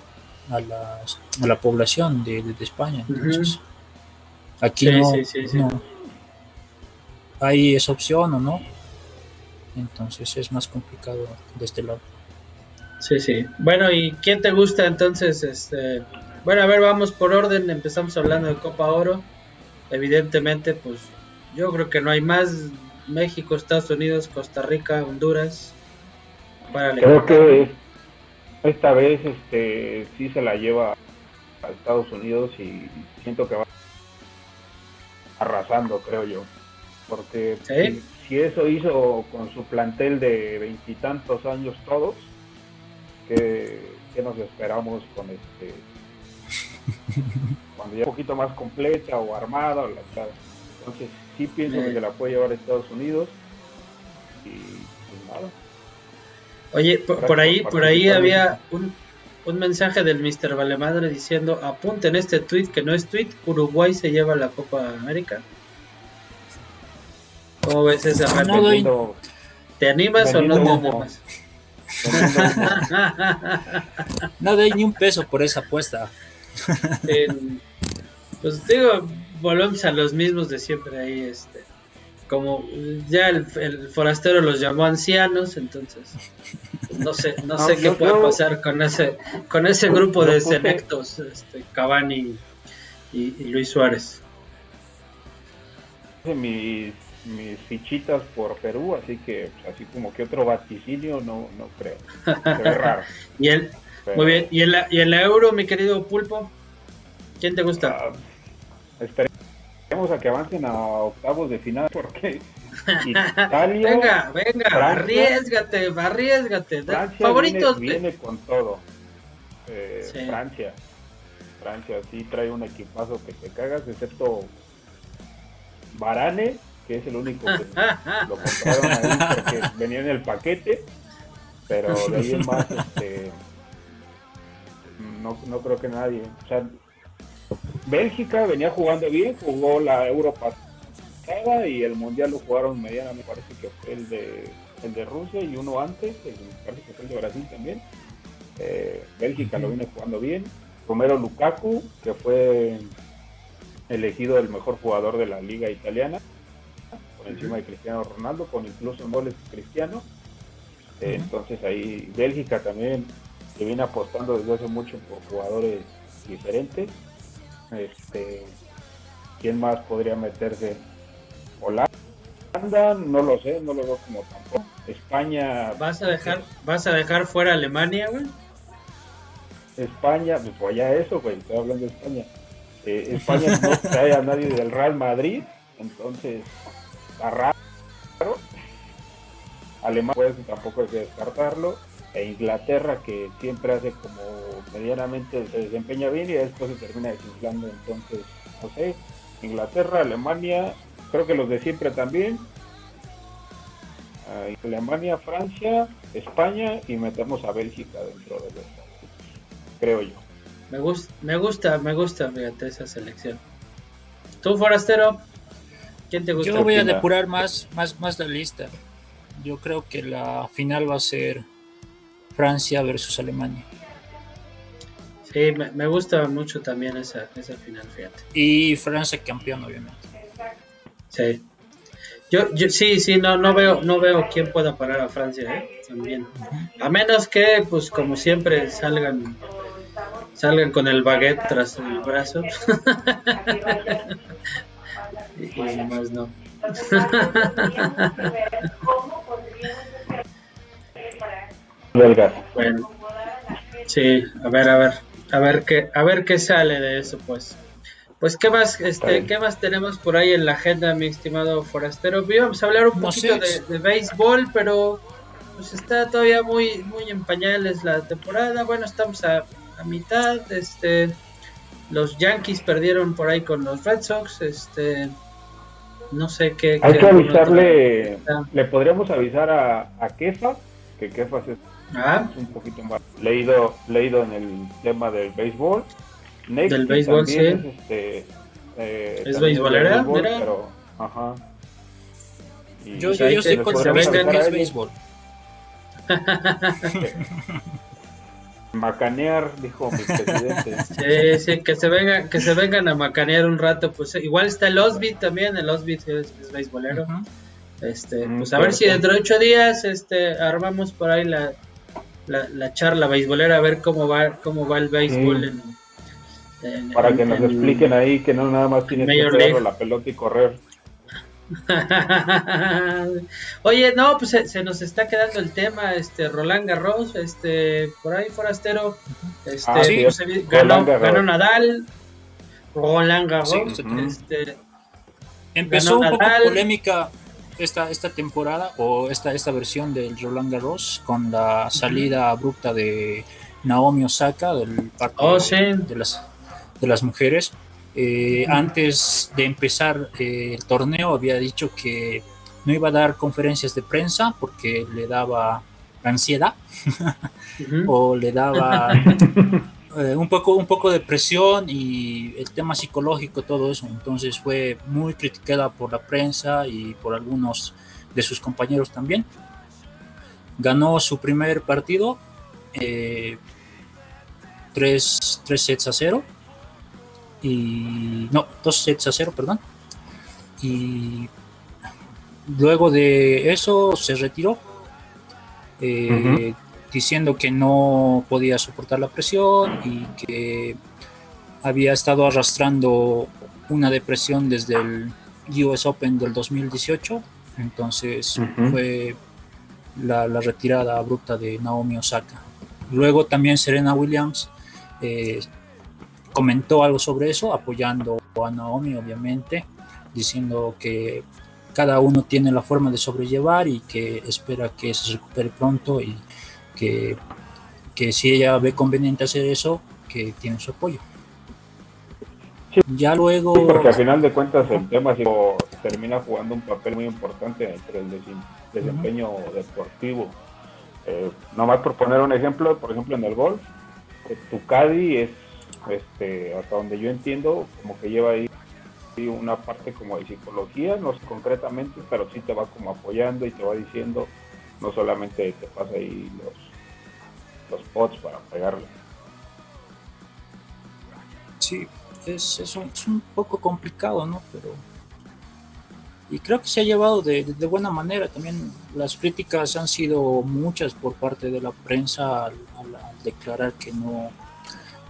a, a la población de, de España. Entonces, aquí no, no, hay esa opción o no. Entonces es más complicado de este lado. Sí, sí. Bueno, ¿y quién te gusta entonces? Este, bueno, a ver, vamos por orden. Empezamos hablando de Copa Oro. Evidentemente, pues yo creo que no hay más. México, Estados Unidos, Costa Rica, Honduras. Creo que esta vez este sí se la lleva a Estados Unidos y siento que va arrasando, creo yo porque si, eso hizo con su plantel de veintitantos años todos, ¿qué, nos esperamos con este? <laughs> cuando ya un poquito más completa o armada o la Entonces sí pienso que se la puede llevar a Estados Unidos y pues nada. Oye, por, ahí, por ahí había un, un mensaje del Mr. Valemadre diciendo, apunten este tweet que no es tweet, Uruguay se lleva la Copa América. ¿Cómo ves esa ¿Te animas o no te animas? no doy ni un peso por esa apuesta. pues digo, volvemos a los mismos de siempre ahí, este. Como ya el, forastero los llamó ancianos, entonces no sé, no, <laughs> sé qué puede pasar con ese, con ese grupo de selectos, este, Cavani y, y Luis Suárez. Mi mis fichitas por Perú, así que así como que otro vaticinio no, no creo. Es raro. <laughs> y el, muy bien, ¿Y en, la, ¿y en la Euro, mi querido Pulpo? ¿Quién te gusta? Uh, esperemos a que avancen a octavos de final <laughs> porque Italia, venga, venga, arriesgate, arriesgate. Favoritos. Viene, con todo. Eh, Francia. Francia sí trae un equipazo que te cagas, excepto Varane que es el único que <laughs> lo compraron ahí porque venía en el paquete, pero de ahí en más, <laughs> este, no, no creo que nadie. O sea, Bélgica venía jugando bien, jugó la Europa y el Mundial lo jugaron mediana, me parece que fue el de, el de Rusia y uno antes, me parece que fue el de Brasil también. Eh, Bélgica lo viene jugando bien. Romero Lukaku, que fue elegido el mejor jugador de la liga italiana encima de Cristiano Ronaldo, con incluso goles Cristiano. Eh, entonces ahí Bélgica también se viene apostando desde hace mucho por jugadores diferentes. Este, ¿Quién más podría meterse? Holanda, no lo sé, no lo veo como tampoco. España. ¿Vas a dejar, vas a dejar fuera Alemania, güey? España, pues vaya eso, güey, estoy hablando de España. Eh, España no <laughs> trae a nadie del Real Madrid, entonces raro. Alemania pues, tampoco hay que descartarlo. E Inglaterra que siempre hace como medianamente se desempeña bien y después se termina desinflando. Entonces, no sé, Inglaterra, Alemania, creo que los de siempre también. Alemania, Francia, España y metemos a Bélgica dentro de los creo yo. Me gusta, me gusta, me gusta, fíjate, esa selección. ¿Tú, Forastero? Yo voy a depurar más, más, más la lista. Yo creo que la final va a ser Francia versus Alemania. Sí, me, gusta mucho también esa, esa final, fíjate. Y Francia campeón, obviamente. Sí. Yo, yo sí, sí, no, no veo, no veo quién pueda parar a Francia, ¿eh? También. A menos que, pues, como siempre, salgan, salgan con el baguette tras el brazo. <laughs> y, más no. <laughs> bueno, sí, a ver, a ver, a ver qué, a ver qué sale de eso, pues. Pues qué más, este, qué más tenemos por ahí en la agenda, mi estimado forastero. Vamos a hablar un poquito de, béisbol, pero pues está todavía muy, muy en pañales la temporada. Bueno, estamos a, mitad. Este, los Yankees perdieron por ahí con los Red Sox. Este, no sé qué. Hay que avisarle, le podríamos avisar a, a Kefa, que Kefa es, ah. un poquito más leído, leído en el tema del béisbol del béisbol, sí. Es, este, eh, ¿Es béisbolera? Pero, ajá. yo, yo, yo estoy con que es béisbol. <laughs> Macanear, dijo mi presidente. <laughs> Sí, sí, que se vengan, que se vengan a macanear un rato, pues igual está el Osbit también, el Osbit es, es béisbolero. Este, mm, pues a ver si dentro de ocho días este armamos por ahí la, la, la charla beisbolera a ver cómo va cómo va el béisbol en, para que nos expliquen ahí que no nada más tienes que pegar la pelota y correr. <laughs> Oye, no, pues se, nos está quedando el tema, este Roland Garros, este por ahí forastero, este ah, pues, ganó, ganó, Nadal, Roland Garros, este, empezó un poco polémica esta, esta temporada o esta, esta versión del Roland Garros con la salida abrupta de Naomi Osaka del parque oh, de las de las mujeres. Eh, antes de empezar eh, el torneo había dicho que no iba a dar conferencias de prensa porque le daba ansiedad. <laughs> O le daba <laughs> eh, un, poco, un poco de presión y el tema psicológico, todo eso. Entonces fue muy criticada por la prensa y por algunos de sus compañeros también. Ganó su primer partido, tres, tres sets a cero y no, dos sets a cero, perdón. Y luego de eso se retiró, eh, diciendo que no podía soportar la presión y que había estado arrastrando una depresión desde el US Open del 2018. Entonces fue la, retirada abrupta de Naomi Osaka. Luego también Serena Williams eh, comentó algo sobre eso, apoyando a Naomi, obviamente, diciendo que cada uno tiene la forma de sobrellevar y que espera que se recupere pronto y que, si ella ve conveniente hacer eso, que tiene su apoyo. Ya luego... porque al final de cuentas el tema termina jugando un papel muy importante entre el desempeño deportivo. Eh, nomás por poner un ejemplo, por ejemplo en el golf, eh, tu caddy es este, hasta donde yo entiendo, como que lleva ahí una parte como de psicología, no sé concretamente, pero sí te va como apoyando y te va diciendo, no solamente te pasa ahí los, los pots para pegarle. Sí, es, es, un, es un poco complicado, ¿no? Pero y creo que se ha llevado de, de, buena manera. También las críticas han sido muchas por parte de la prensa al declarar que no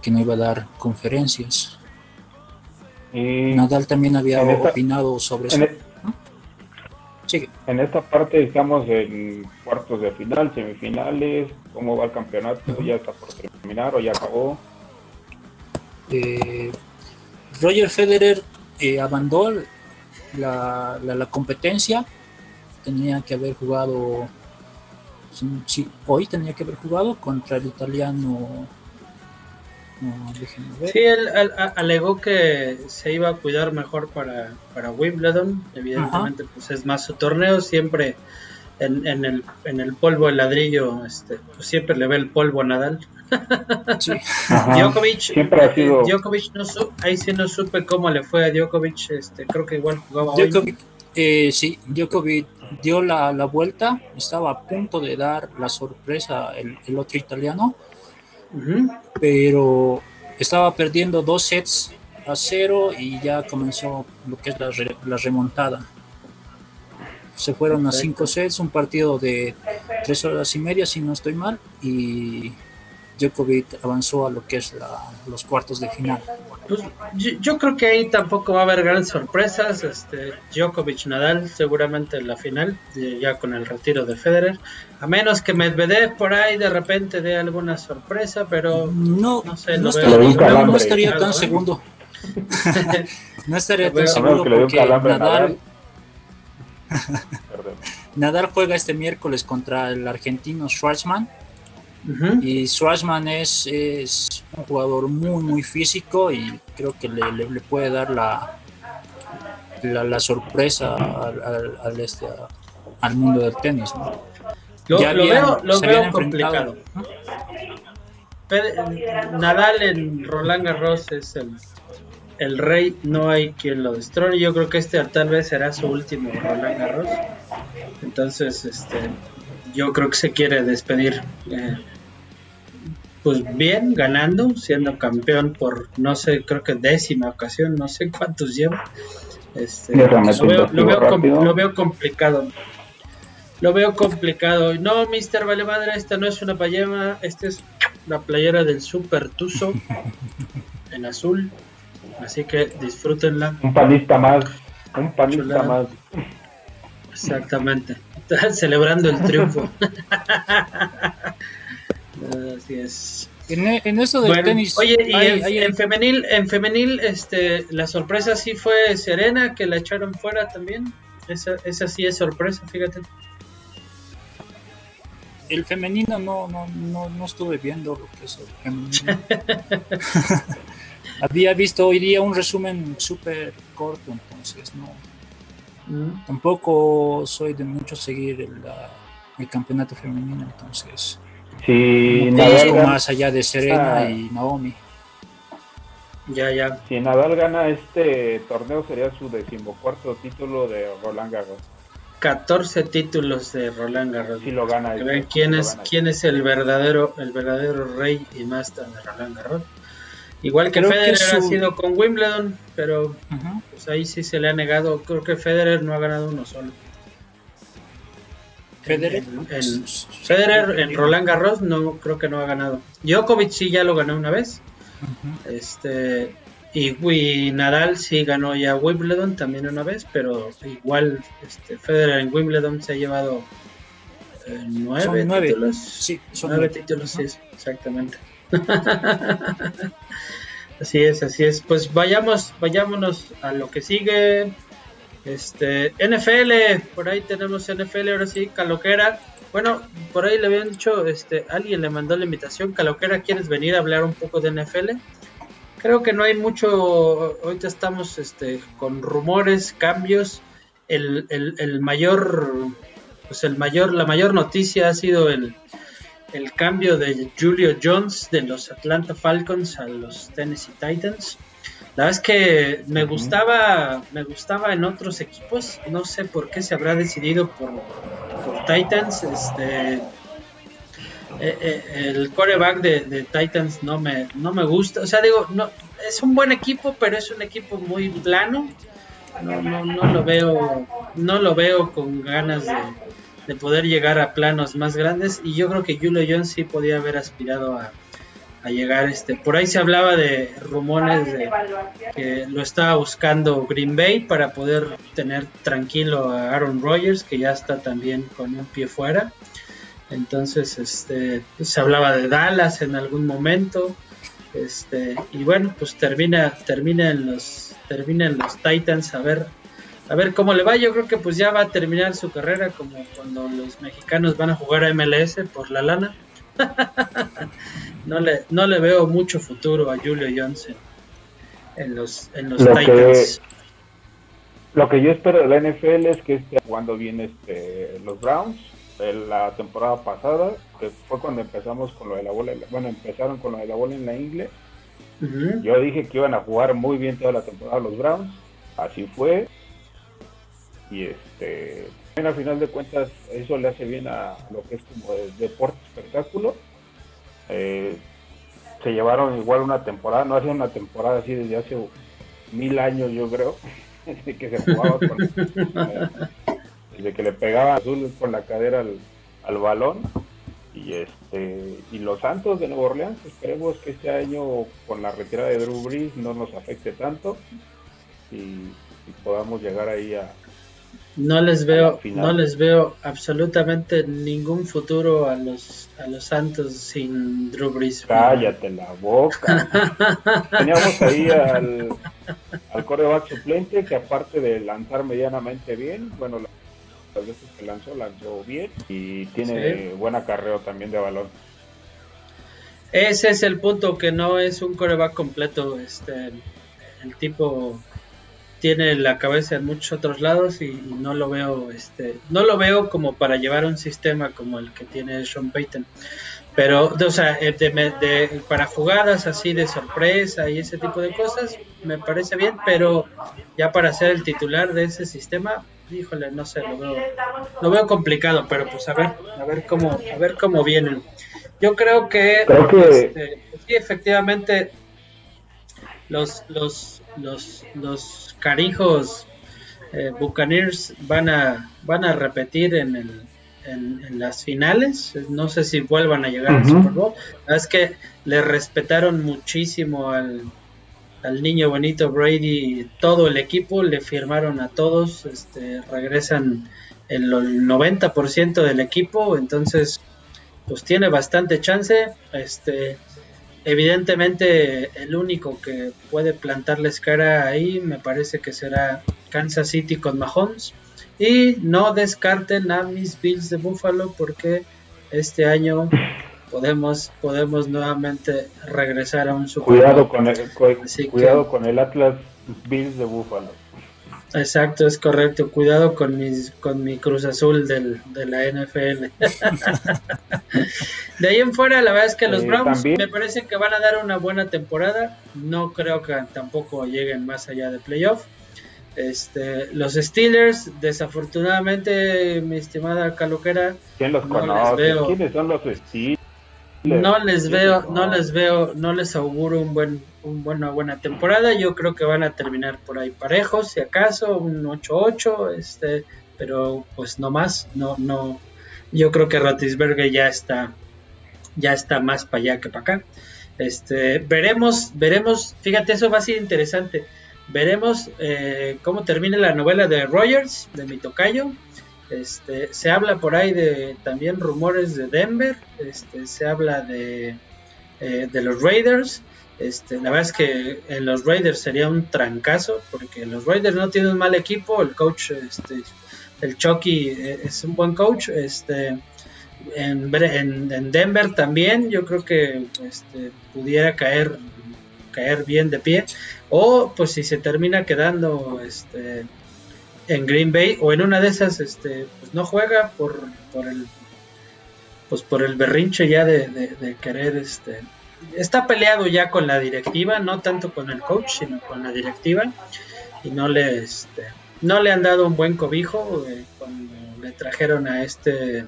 que no iba a dar conferencias. Nadal también había opinado sobre eso. En esta parte estamos en cuartos de final, semifinales, cómo va el campeonato, ya está por terminar o ya acabó. Eh, Roger Federer eh, abandonó la, la, competencia, tenía que haber jugado, sí, hoy tenía que haber jugado contra el italiano Sí, él, alegó que se iba a cuidar mejor para, para Wimbledon. Evidentemente, pues es más su torneo. Siempre en, en, el, en el polvo el ladrillo, este, pues siempre le ve el polvo a Nadal. Djokovic, siempre ha sido... Djokovic no ahí sí no supe cómo le fue a Djokovic. Este, creo que igual jugaba Djokovic, Eh, sí, Djokovic dio la, vuelta, estaba a punto de dar la sorpresa el, otro italiano, pero estaba perdiendo dos sets a cero y ya comenzó lo que es la, remontada. Se fueron a cinco sets, un partido de tres horas y media, si no estoy mal, y Djokovic avanzó a lo que es los cuartos de final. Pues, yo, creo que ahí tampoco va a haber grandes sorpresas. Este, Djokovic Nadal seguramente en la final, ya con el retiro de Federer. A menos que Medvedev por ahí de repente dé alguna sorpresa, pero no, no sé, no, estaría, tan segundo. no estaría tan seguro <laughs> porque Nadal, <laughs> Nadal juega este miércoles contra el argentino Schwarzman y Schwarzman es, es, un jugador muy, muy físico y creo que le, le, puede dar la, la, sorpresa al, al, este, al mundo del tenis. Lo, veo, lo veo complicado. Nadal en Roland Garros es el, el rey, no hay quien lo destrone. Yo creo que este tal vez será su último Roland Garros. Entonces, este, yo creo que se quiere despedir eh, pues bien, ganando, siendo campeón por no sé, creo que décima ocasión, no sé cuántos lleva. Este, lo, veo, lo, veo complicado. Lo veo complicado. No, Mister Vale Madre, esta no es una payema, esta es la playera del Super Tuzo en azul. Así que disfrútenla. Un panista más. Un panista más. Exactamente. Celebrando el triunfo. <laughs> Así es. En, e, eso del tenis. Oye, y en, femenil, en femenil, este, la sorpresa sí fue Serena, que la echaron fuera también. Esa, esa sí es sorpresa, fíjate. El femenino no, no, no, no estuve viendo lo que es el femenino. <laughs> Había visto hoy día un resumen súper corto, entonces no. Mm. Tampoco soy de mucho seguir el, el campeonato femenino, entonces si Nadal más allá de Serena ah. y Naomi. Ya, ya. Si Nadal gana este torneo sería su decimocuarto título de Roland Garros. 14 títulos de Roland Garros. Si lo gana. ven quién es quién es el verdadero el verdadero rey y master de Roland Garros. Igual que Federer ha sido con Wimbledon, pero pues ahí sí se le ha negado. Creo que Federer no ha ganado uno solo. Federer. En, Federer en Roland Garros no creo que no ha ganado. Djokovic sí ya lo ganó una vez. Este y, Nadal sí ganó ya Wimbledon también una vez, pero igual este, Federer en Wimbledon se ha llevado eh, nueve, títulos. Sí, son nueve, títulos, sí, exactamente. <laughs> así es, así es. Pues vayamos, vayámonos a lo que sigue. Este, NFL, por ahí tenemos NFL, ahora sí, Caloquera. Bueno, por ahí le habían dicho, este, alguien le mandó la invitación, Caloquera, ¿quieres venir a hablar un poco de NFL? Creo que no hay mucho, ahorita estamos este, con rumores, cambios. El, el, mayor, pues el mayor, la mayor noticia ha sido el, el cambio de Julio Jones de los Atlanta Falcons a los Tennessee Titans. La verdad es que me gustaba, me gustaba en otros equipos. No sé por qué se habrá decidido por, Titans. Este, eh, eh, el coreback de, Titans no me, no me gusta. O sea, digo, no, es un buen equipo, pero es un equipo muy plano. No, no, no lo veo, no lo veo con ganas de, de poder llegar a planos más grandes. Y yo creo que Julio Jones sí podía haber aspirado a, a llegar. Este, por ahí se hablaba de rumores de que lo estaba buscando Green Bay para poder tener tranquilo a Aaron Rodgers, que ya está también con un pie fuera. Entonces, este, se hablaba de Dallas en algún momento. Este, y bueno, pues termina, termina en los, termina en los Titans a ver, a ver cómo le va. Yo creo que pues ya va a terminar su carrera como cuando los mexicanos van a jugar a MLS por la lana. <laughs> no, le, no le veo mucho futuro a Julio Johnson en los, en los lo Titans. Que, lo que yo espero de la NFL es que esté jugando bien este, los Browns. La temporada pasada, que fue cuando empezamos con lo de la bola, bueno, empezaron con lo de la bola en la ingle. Yo dije que iban a jugar muy bien toda la temporada los Browns, así fue. y este a final de cuentas eso le hace bien a lo que es como el deporte espectáculo eh, se llevaron igual una temporada no hacía una temporada así desde hace mil años yo creo <laughs> que se jugaba con, <laughs> desde que le pegaba azul con la cadera al, al balón y este y los Santos de Nueva Orleans esperemos que este año con la retirada de Drew Brees no nos afecte tanto y podamos llegar ahí a, no les veo, no les veo absolutamente ningún futuro a los a los Santos sin Drew Brees. Cállate la boca. <laughs> Teníamos ahí al, al coreback suplente que aparte de lanzar medianamente bien, bueno, las veces que lanzó, lanzó bien y tiene buen acarreo también de balón. Ese es el punto que no es un coreback completo, este el tipo tiene la cabeza en muchos otros lados y, no lo veo este no lo veo como para llevar un sistema como el que tiene Sean Payton pero o sea eh, para jugadas así de sorpresa y ese tipo de cosas me parece bien pero ya para ser el titular de ese sistema híjole no sé lo veo lo veo complicado pero pues a ver a ver cómo a ver cómo vienen yo creo que, este, sí efectivamente los los los, los carijos eh, Buccaneers van a, van a repetir en, el, en, las finales. No sé si vuelvan a llegar al Super Bowl. Es que le respetaron muchísimo al, al niño bonito Brady, todo el equipo, le firmaron a todos, este, regresan el 90% del equipo, entonces pues tiene bastante chance. Este, Evidentemente el único que puede plantarles cara ahí me parece que será Kansas City con Mahomes. Y no descarten a mis Bills de Buffalo porque este año podemos podemos nuevamente regresar a un Super Cuidado con el, cuidado con el Atlas Bills de Buffalo. Exacto, es correcto. Cuidado con mis con mi Cruz Azul del, de la NFL. <laughs> de ahí en fuera, la verdad es que los Browns me parece que van a dar una buena temporada. No creo que tampoco lleguen más allá de playoff. Este, los Steelers, desafortunadamente, mi estimada Caluquera, ¿quién los conoce? ¿Quiénes son los Steelers? No les veo, no les veo, no les auguro un buen, un buena buena temporada. Yo creo que van a terminar por ahí parejos, si acaso, un 8-8, este, pero pues no más, no, no. Yo creo que Ratisberger ya está, ya está más para allá que para acá. Este, veremos, veremos, fíjate, eso va a ser interesante. Veremos eh, cómo termina la novela de Rogers, de mi tocayo. Este, se habla por ahí de también rumores de Denver, este, se habla de, eh, de los Raiders. Este, la verdad es que en los Raiders sería un trancazo, porque los Raiders no tienen un mal equipo, el coach, este, el Chucky eh, es un buen coach, este, en, en, Denver también yo creo que este, pudiera caer, caer bien de pie, o pues si se termina quedando este, en Green Bay o en una de esas este pues no juega por, por el pues por el berrinche ya de, querer este está peleado ya con la directiva no tanto con el coach sino con la directiva y no le este, no le han dado un buen cobijo eh, cuando le trajeron a este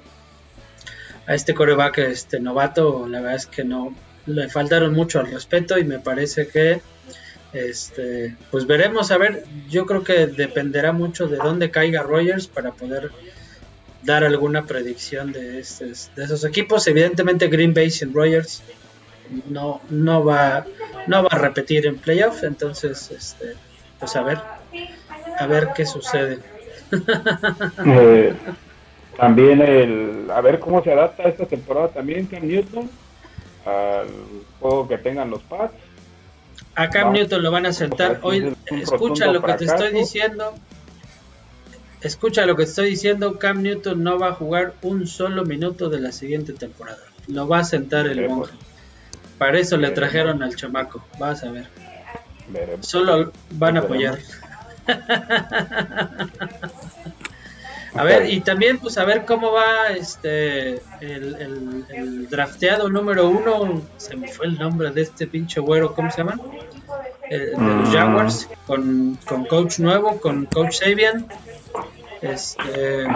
a este coreback este novato la verdad es que no le faltaron mucho al respeto y me parece que este, pues veremos, a ver, yo creo que dependerá mucho de dónde caiga Rogers para poder dar alguna predicción de, estos, de esos equipos. Evidentemente Green Bay sin Rogers no, no, va, no va a repetir en playoff, entonces, este, pues a ver, a ver qué sucede. <laughs> Eh, también el, a ver cómo se adapta esta temporada también Cam Newton al juego que tengan los Pats a Cam Newton lo van a sentar. Hoy, escucha lo que te estoy diciendo. Escucha lo que te estoy diciendo. Cam Newton no va a jugar un solo minuto de la siguiente temporada. Lo va a sentar el monje. Para eso le trajeron al chamaco. Vas a ver. Solo van a apoyar. <laughs> A ver, y también pues a ver cómo va este el, drafteado número uno, se me fue el nombre de este pinche güero, ¿cómo se llama? de los mm. Jaguars, con, coach nuevo, con coach Sabian. Este.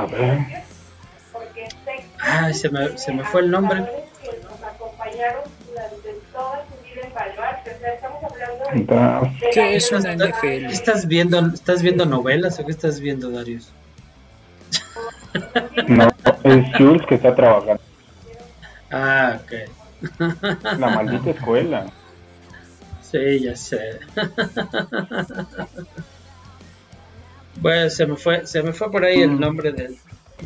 Ay, se me, se me fue el nombre. ¿Qué es una NFL? ¿Estás viendo, ¿Estás viendo novelas o qué estás viendo, Darius? No, es Jules que está trabajando. Ah, ok. La maldita escuela. Sí, ya sé. bueno, se me fue, se me fue por ahí el mm. nombre de,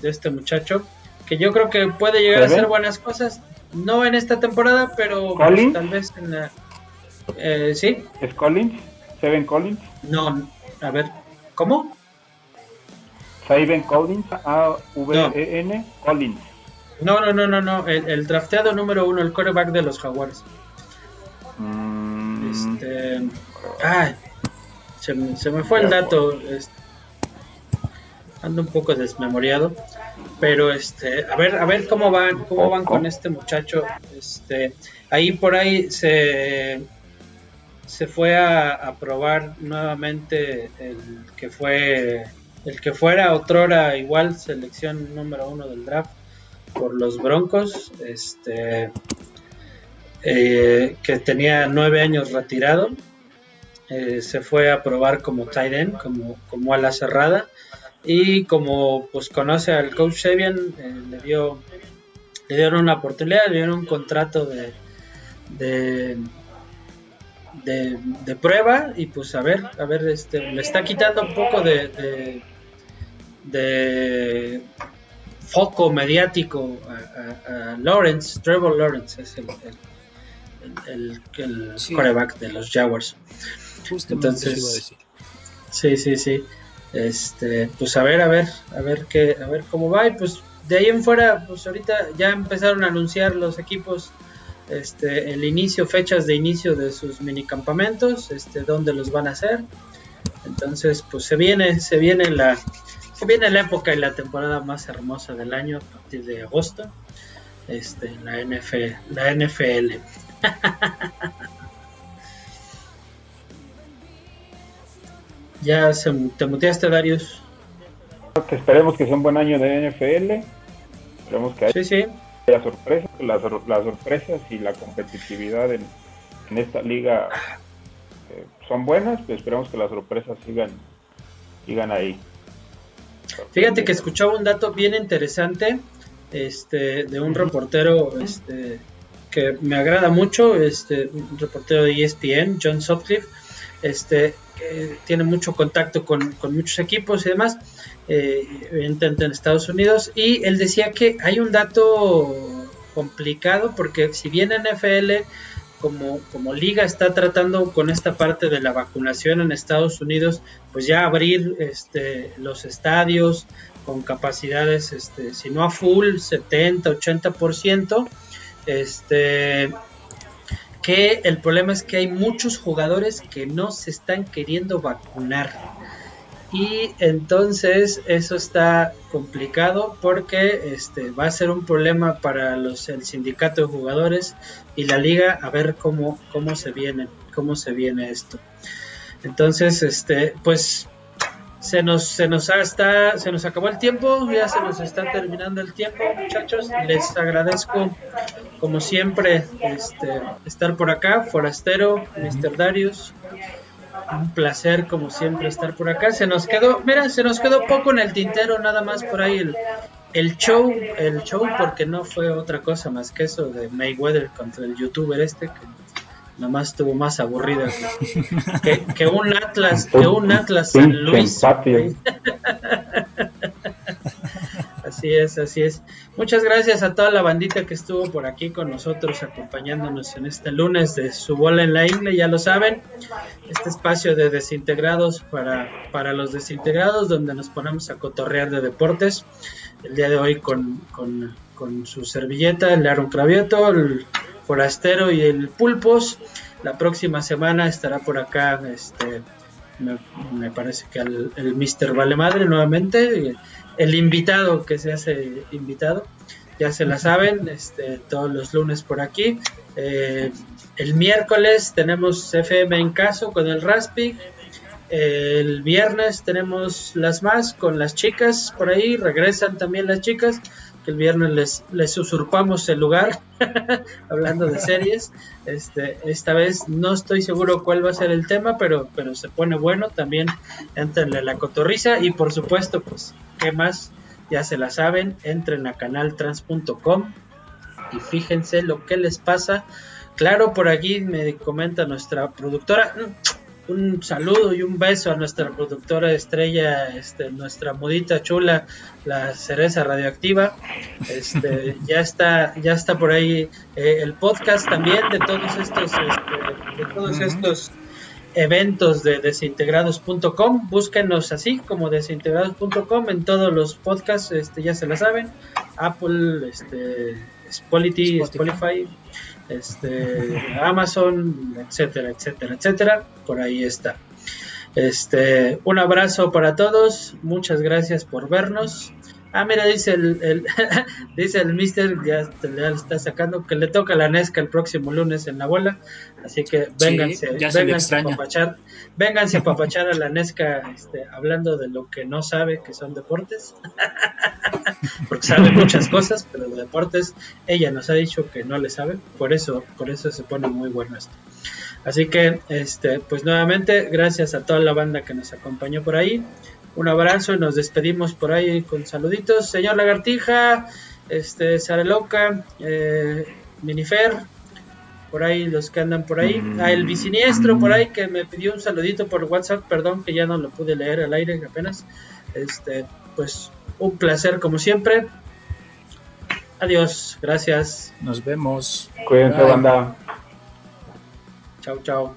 de este muchacho, que yo creo que puede llegar a hacer buenas cosas, no en esta temporada, pero pues, tal vez en la... Eh, ¿Sí? ¿Es Collins? ¿Seven Collins? No, a ver, ¿cómo? Saben Collins, A-V-E-N, Collins. No, no, no, no, no. El, drafteado número uno, el coreback de los Jaguars. Mm. Este. Ay, se, me fue el dato. ando un poco desmemoriado. Pero este, a ver, a ver cómo van, cómo van con este muchacho. Este, ahí por ahí se se fue a, a probar nuevamente el que fue el que fuera otrora igual selección número uno del draft por los Broncos, este eh, que tenía nueve años retirado, eh, se fue a probar como tight end, como, como ala cerrada, y como pues conoce al coach Sebian, eh, le dio le dieron una oportunidad, le dieron un contrato de, de de, prueba y pues a ver, a ver, este, le está quitando un poco de foco mediático a, Lawrence, Trevor Lawrence es el, el, el, coreback de los Jaguars. Entonces, sí, sí, sí. Este, pues a ver, a ver, a ver qué, a ver cómo va y pues de ahí en fuera, pues ahorita ya empezaron a anunciar los equipos este, el inicio, fechas de inicio de sus minicampamentos, este, dónde los van a hacer. Entonces, pues se viene, se viene la, se viene la época y la temporada más hermosa del año a partir de agosto. Este, la NFL, la NFL. <laughs> ya se, te muteaste, Darius. esperemos que sea un buen año de NFL. Esperemos que haya, sí, sorpresas, las, sorpresas y la competitividad en, esta liga eh, son buenas. Pues esperemos que las sorpresas sigan, sigan ahí. Fíjate que escuchaba un dato bien interesante este, de un reportero este, que me agrada mucho, este, un reportero de ESPN, John Sutcliffe, este, que tiene mucho contacto con, muchos equipos y demás, eh, en Estados Unidos, y él decía que hay un dato complicado porque si bien NFL como, como liga está tratando con esta parte de la vacunación en Estados Unidos, pues ya abrir este, los estadios con capacidades, este, si no a full, 70, 80%, este, que el problema es que hay muchos jugadores que no se están queriendo vacunar. Y entonces eso está complicado porque este, va a ser un problema para los, el sindicato de jugadores y la liga a ver cómo, cómo se viene, cómo se viene esto. Entonces, este, pues se nos, se nos está, se nos acabó el tiempo, ya se nos está terminando el tiempo, muchachos. Les agradezco, como siempre, este, estar por acá, Forastero, Mr. Darius un placer como siempre estar por acá. Se nos quedó, mira, se nos quedó poco en el tintero, nada más por ahí el, el show, el show porque no fue otra cosa más que eso de Mayweather contra el youtuber este que nada más estuvo más aburrido que, que, un Atlas, que un Atlas San Luis. <laughs> Así es, así es. Muchas gracias a toda la bandita que estuvo por aquí con nosotros, acompañándonos en este lunes de su bola en la ingle, ya lo saben, este espacio de desintegrados para, para los desintegrados, donde nos ponemos a cotorrear de deportes. El día de hoy con, con, con su servilleta, el Aaron Cravieto, el Forastero y el Pulpos. La próxima semana estará por acá, este, me, parece que el, el Mr. Vale Madre nuevamente el invitado que se hace invitado. Ya se la saben, este, todos los lunes por aquí. Eh, el miércoles tenemos FM en caso con el Raspi. el viernes tenemos las más con las chicas por ahí, regresan también las chicas, que el viernes les, usurpamos el lugar, <laughs> hablando de series. Este, esta vez no estoy seguro cuál va a ser el tema, pero, pero se pone bueno, también entrenle la cotorriza y por supuesto, pues, ¿qué más? Ya se la saben, entren a canaltrans.com y fíjense lo que les pasa. Claro, por aquí me comenta nuestra productora un saludo y un beso a nuestra productora estrella, este, nuestra mudita chula, la cereza radioactiva. Este, <laughs> ya está, ya está por ahí eh, el podcast también de todos estos, este, de todos estos eventos de desintegrados.com. Búsquenos así como desintegrados.com en todos los podcasts, este, ya se la saben. Apple, este, Spotify, Spotify este, Amazon, etcétera, etcétera, etcétera. Por ahí está. Este, un abrazo para todos, muchas gracias por vernos. Ah, mira, dice el, <laughs> dice el mister, ya, le está sacando, que le toca la Nesca el próximo lunes en la bola. Así que vénganse, vénganse, a papachar, vénganse a papachar a la Nesca este, hablando de lo que no sabe, que son deportes. <laughs> Porque sabe muchas cosas, pero de deportes ella nos ha dicho que no le sabe. Por eso, por eso se pone muy bueno esto. Así que, este, pues nuevamente, gracias a toda la banda que nos acompañó por ahí. Un abrazo y nos despedimos por ahí con saluditos. Señor Lagartija, este, Sareloca, eh, Minifer, por ahí los que andan por ahí. A el bisiniestro por ahí que me pidió un saludito por WhatsApp, perdón que ya no lo pude leer al aire apenas. Este, pues un placer como siempre. Adiós, gracias. Nos vemos. Cuídense, banda. Chao, chao.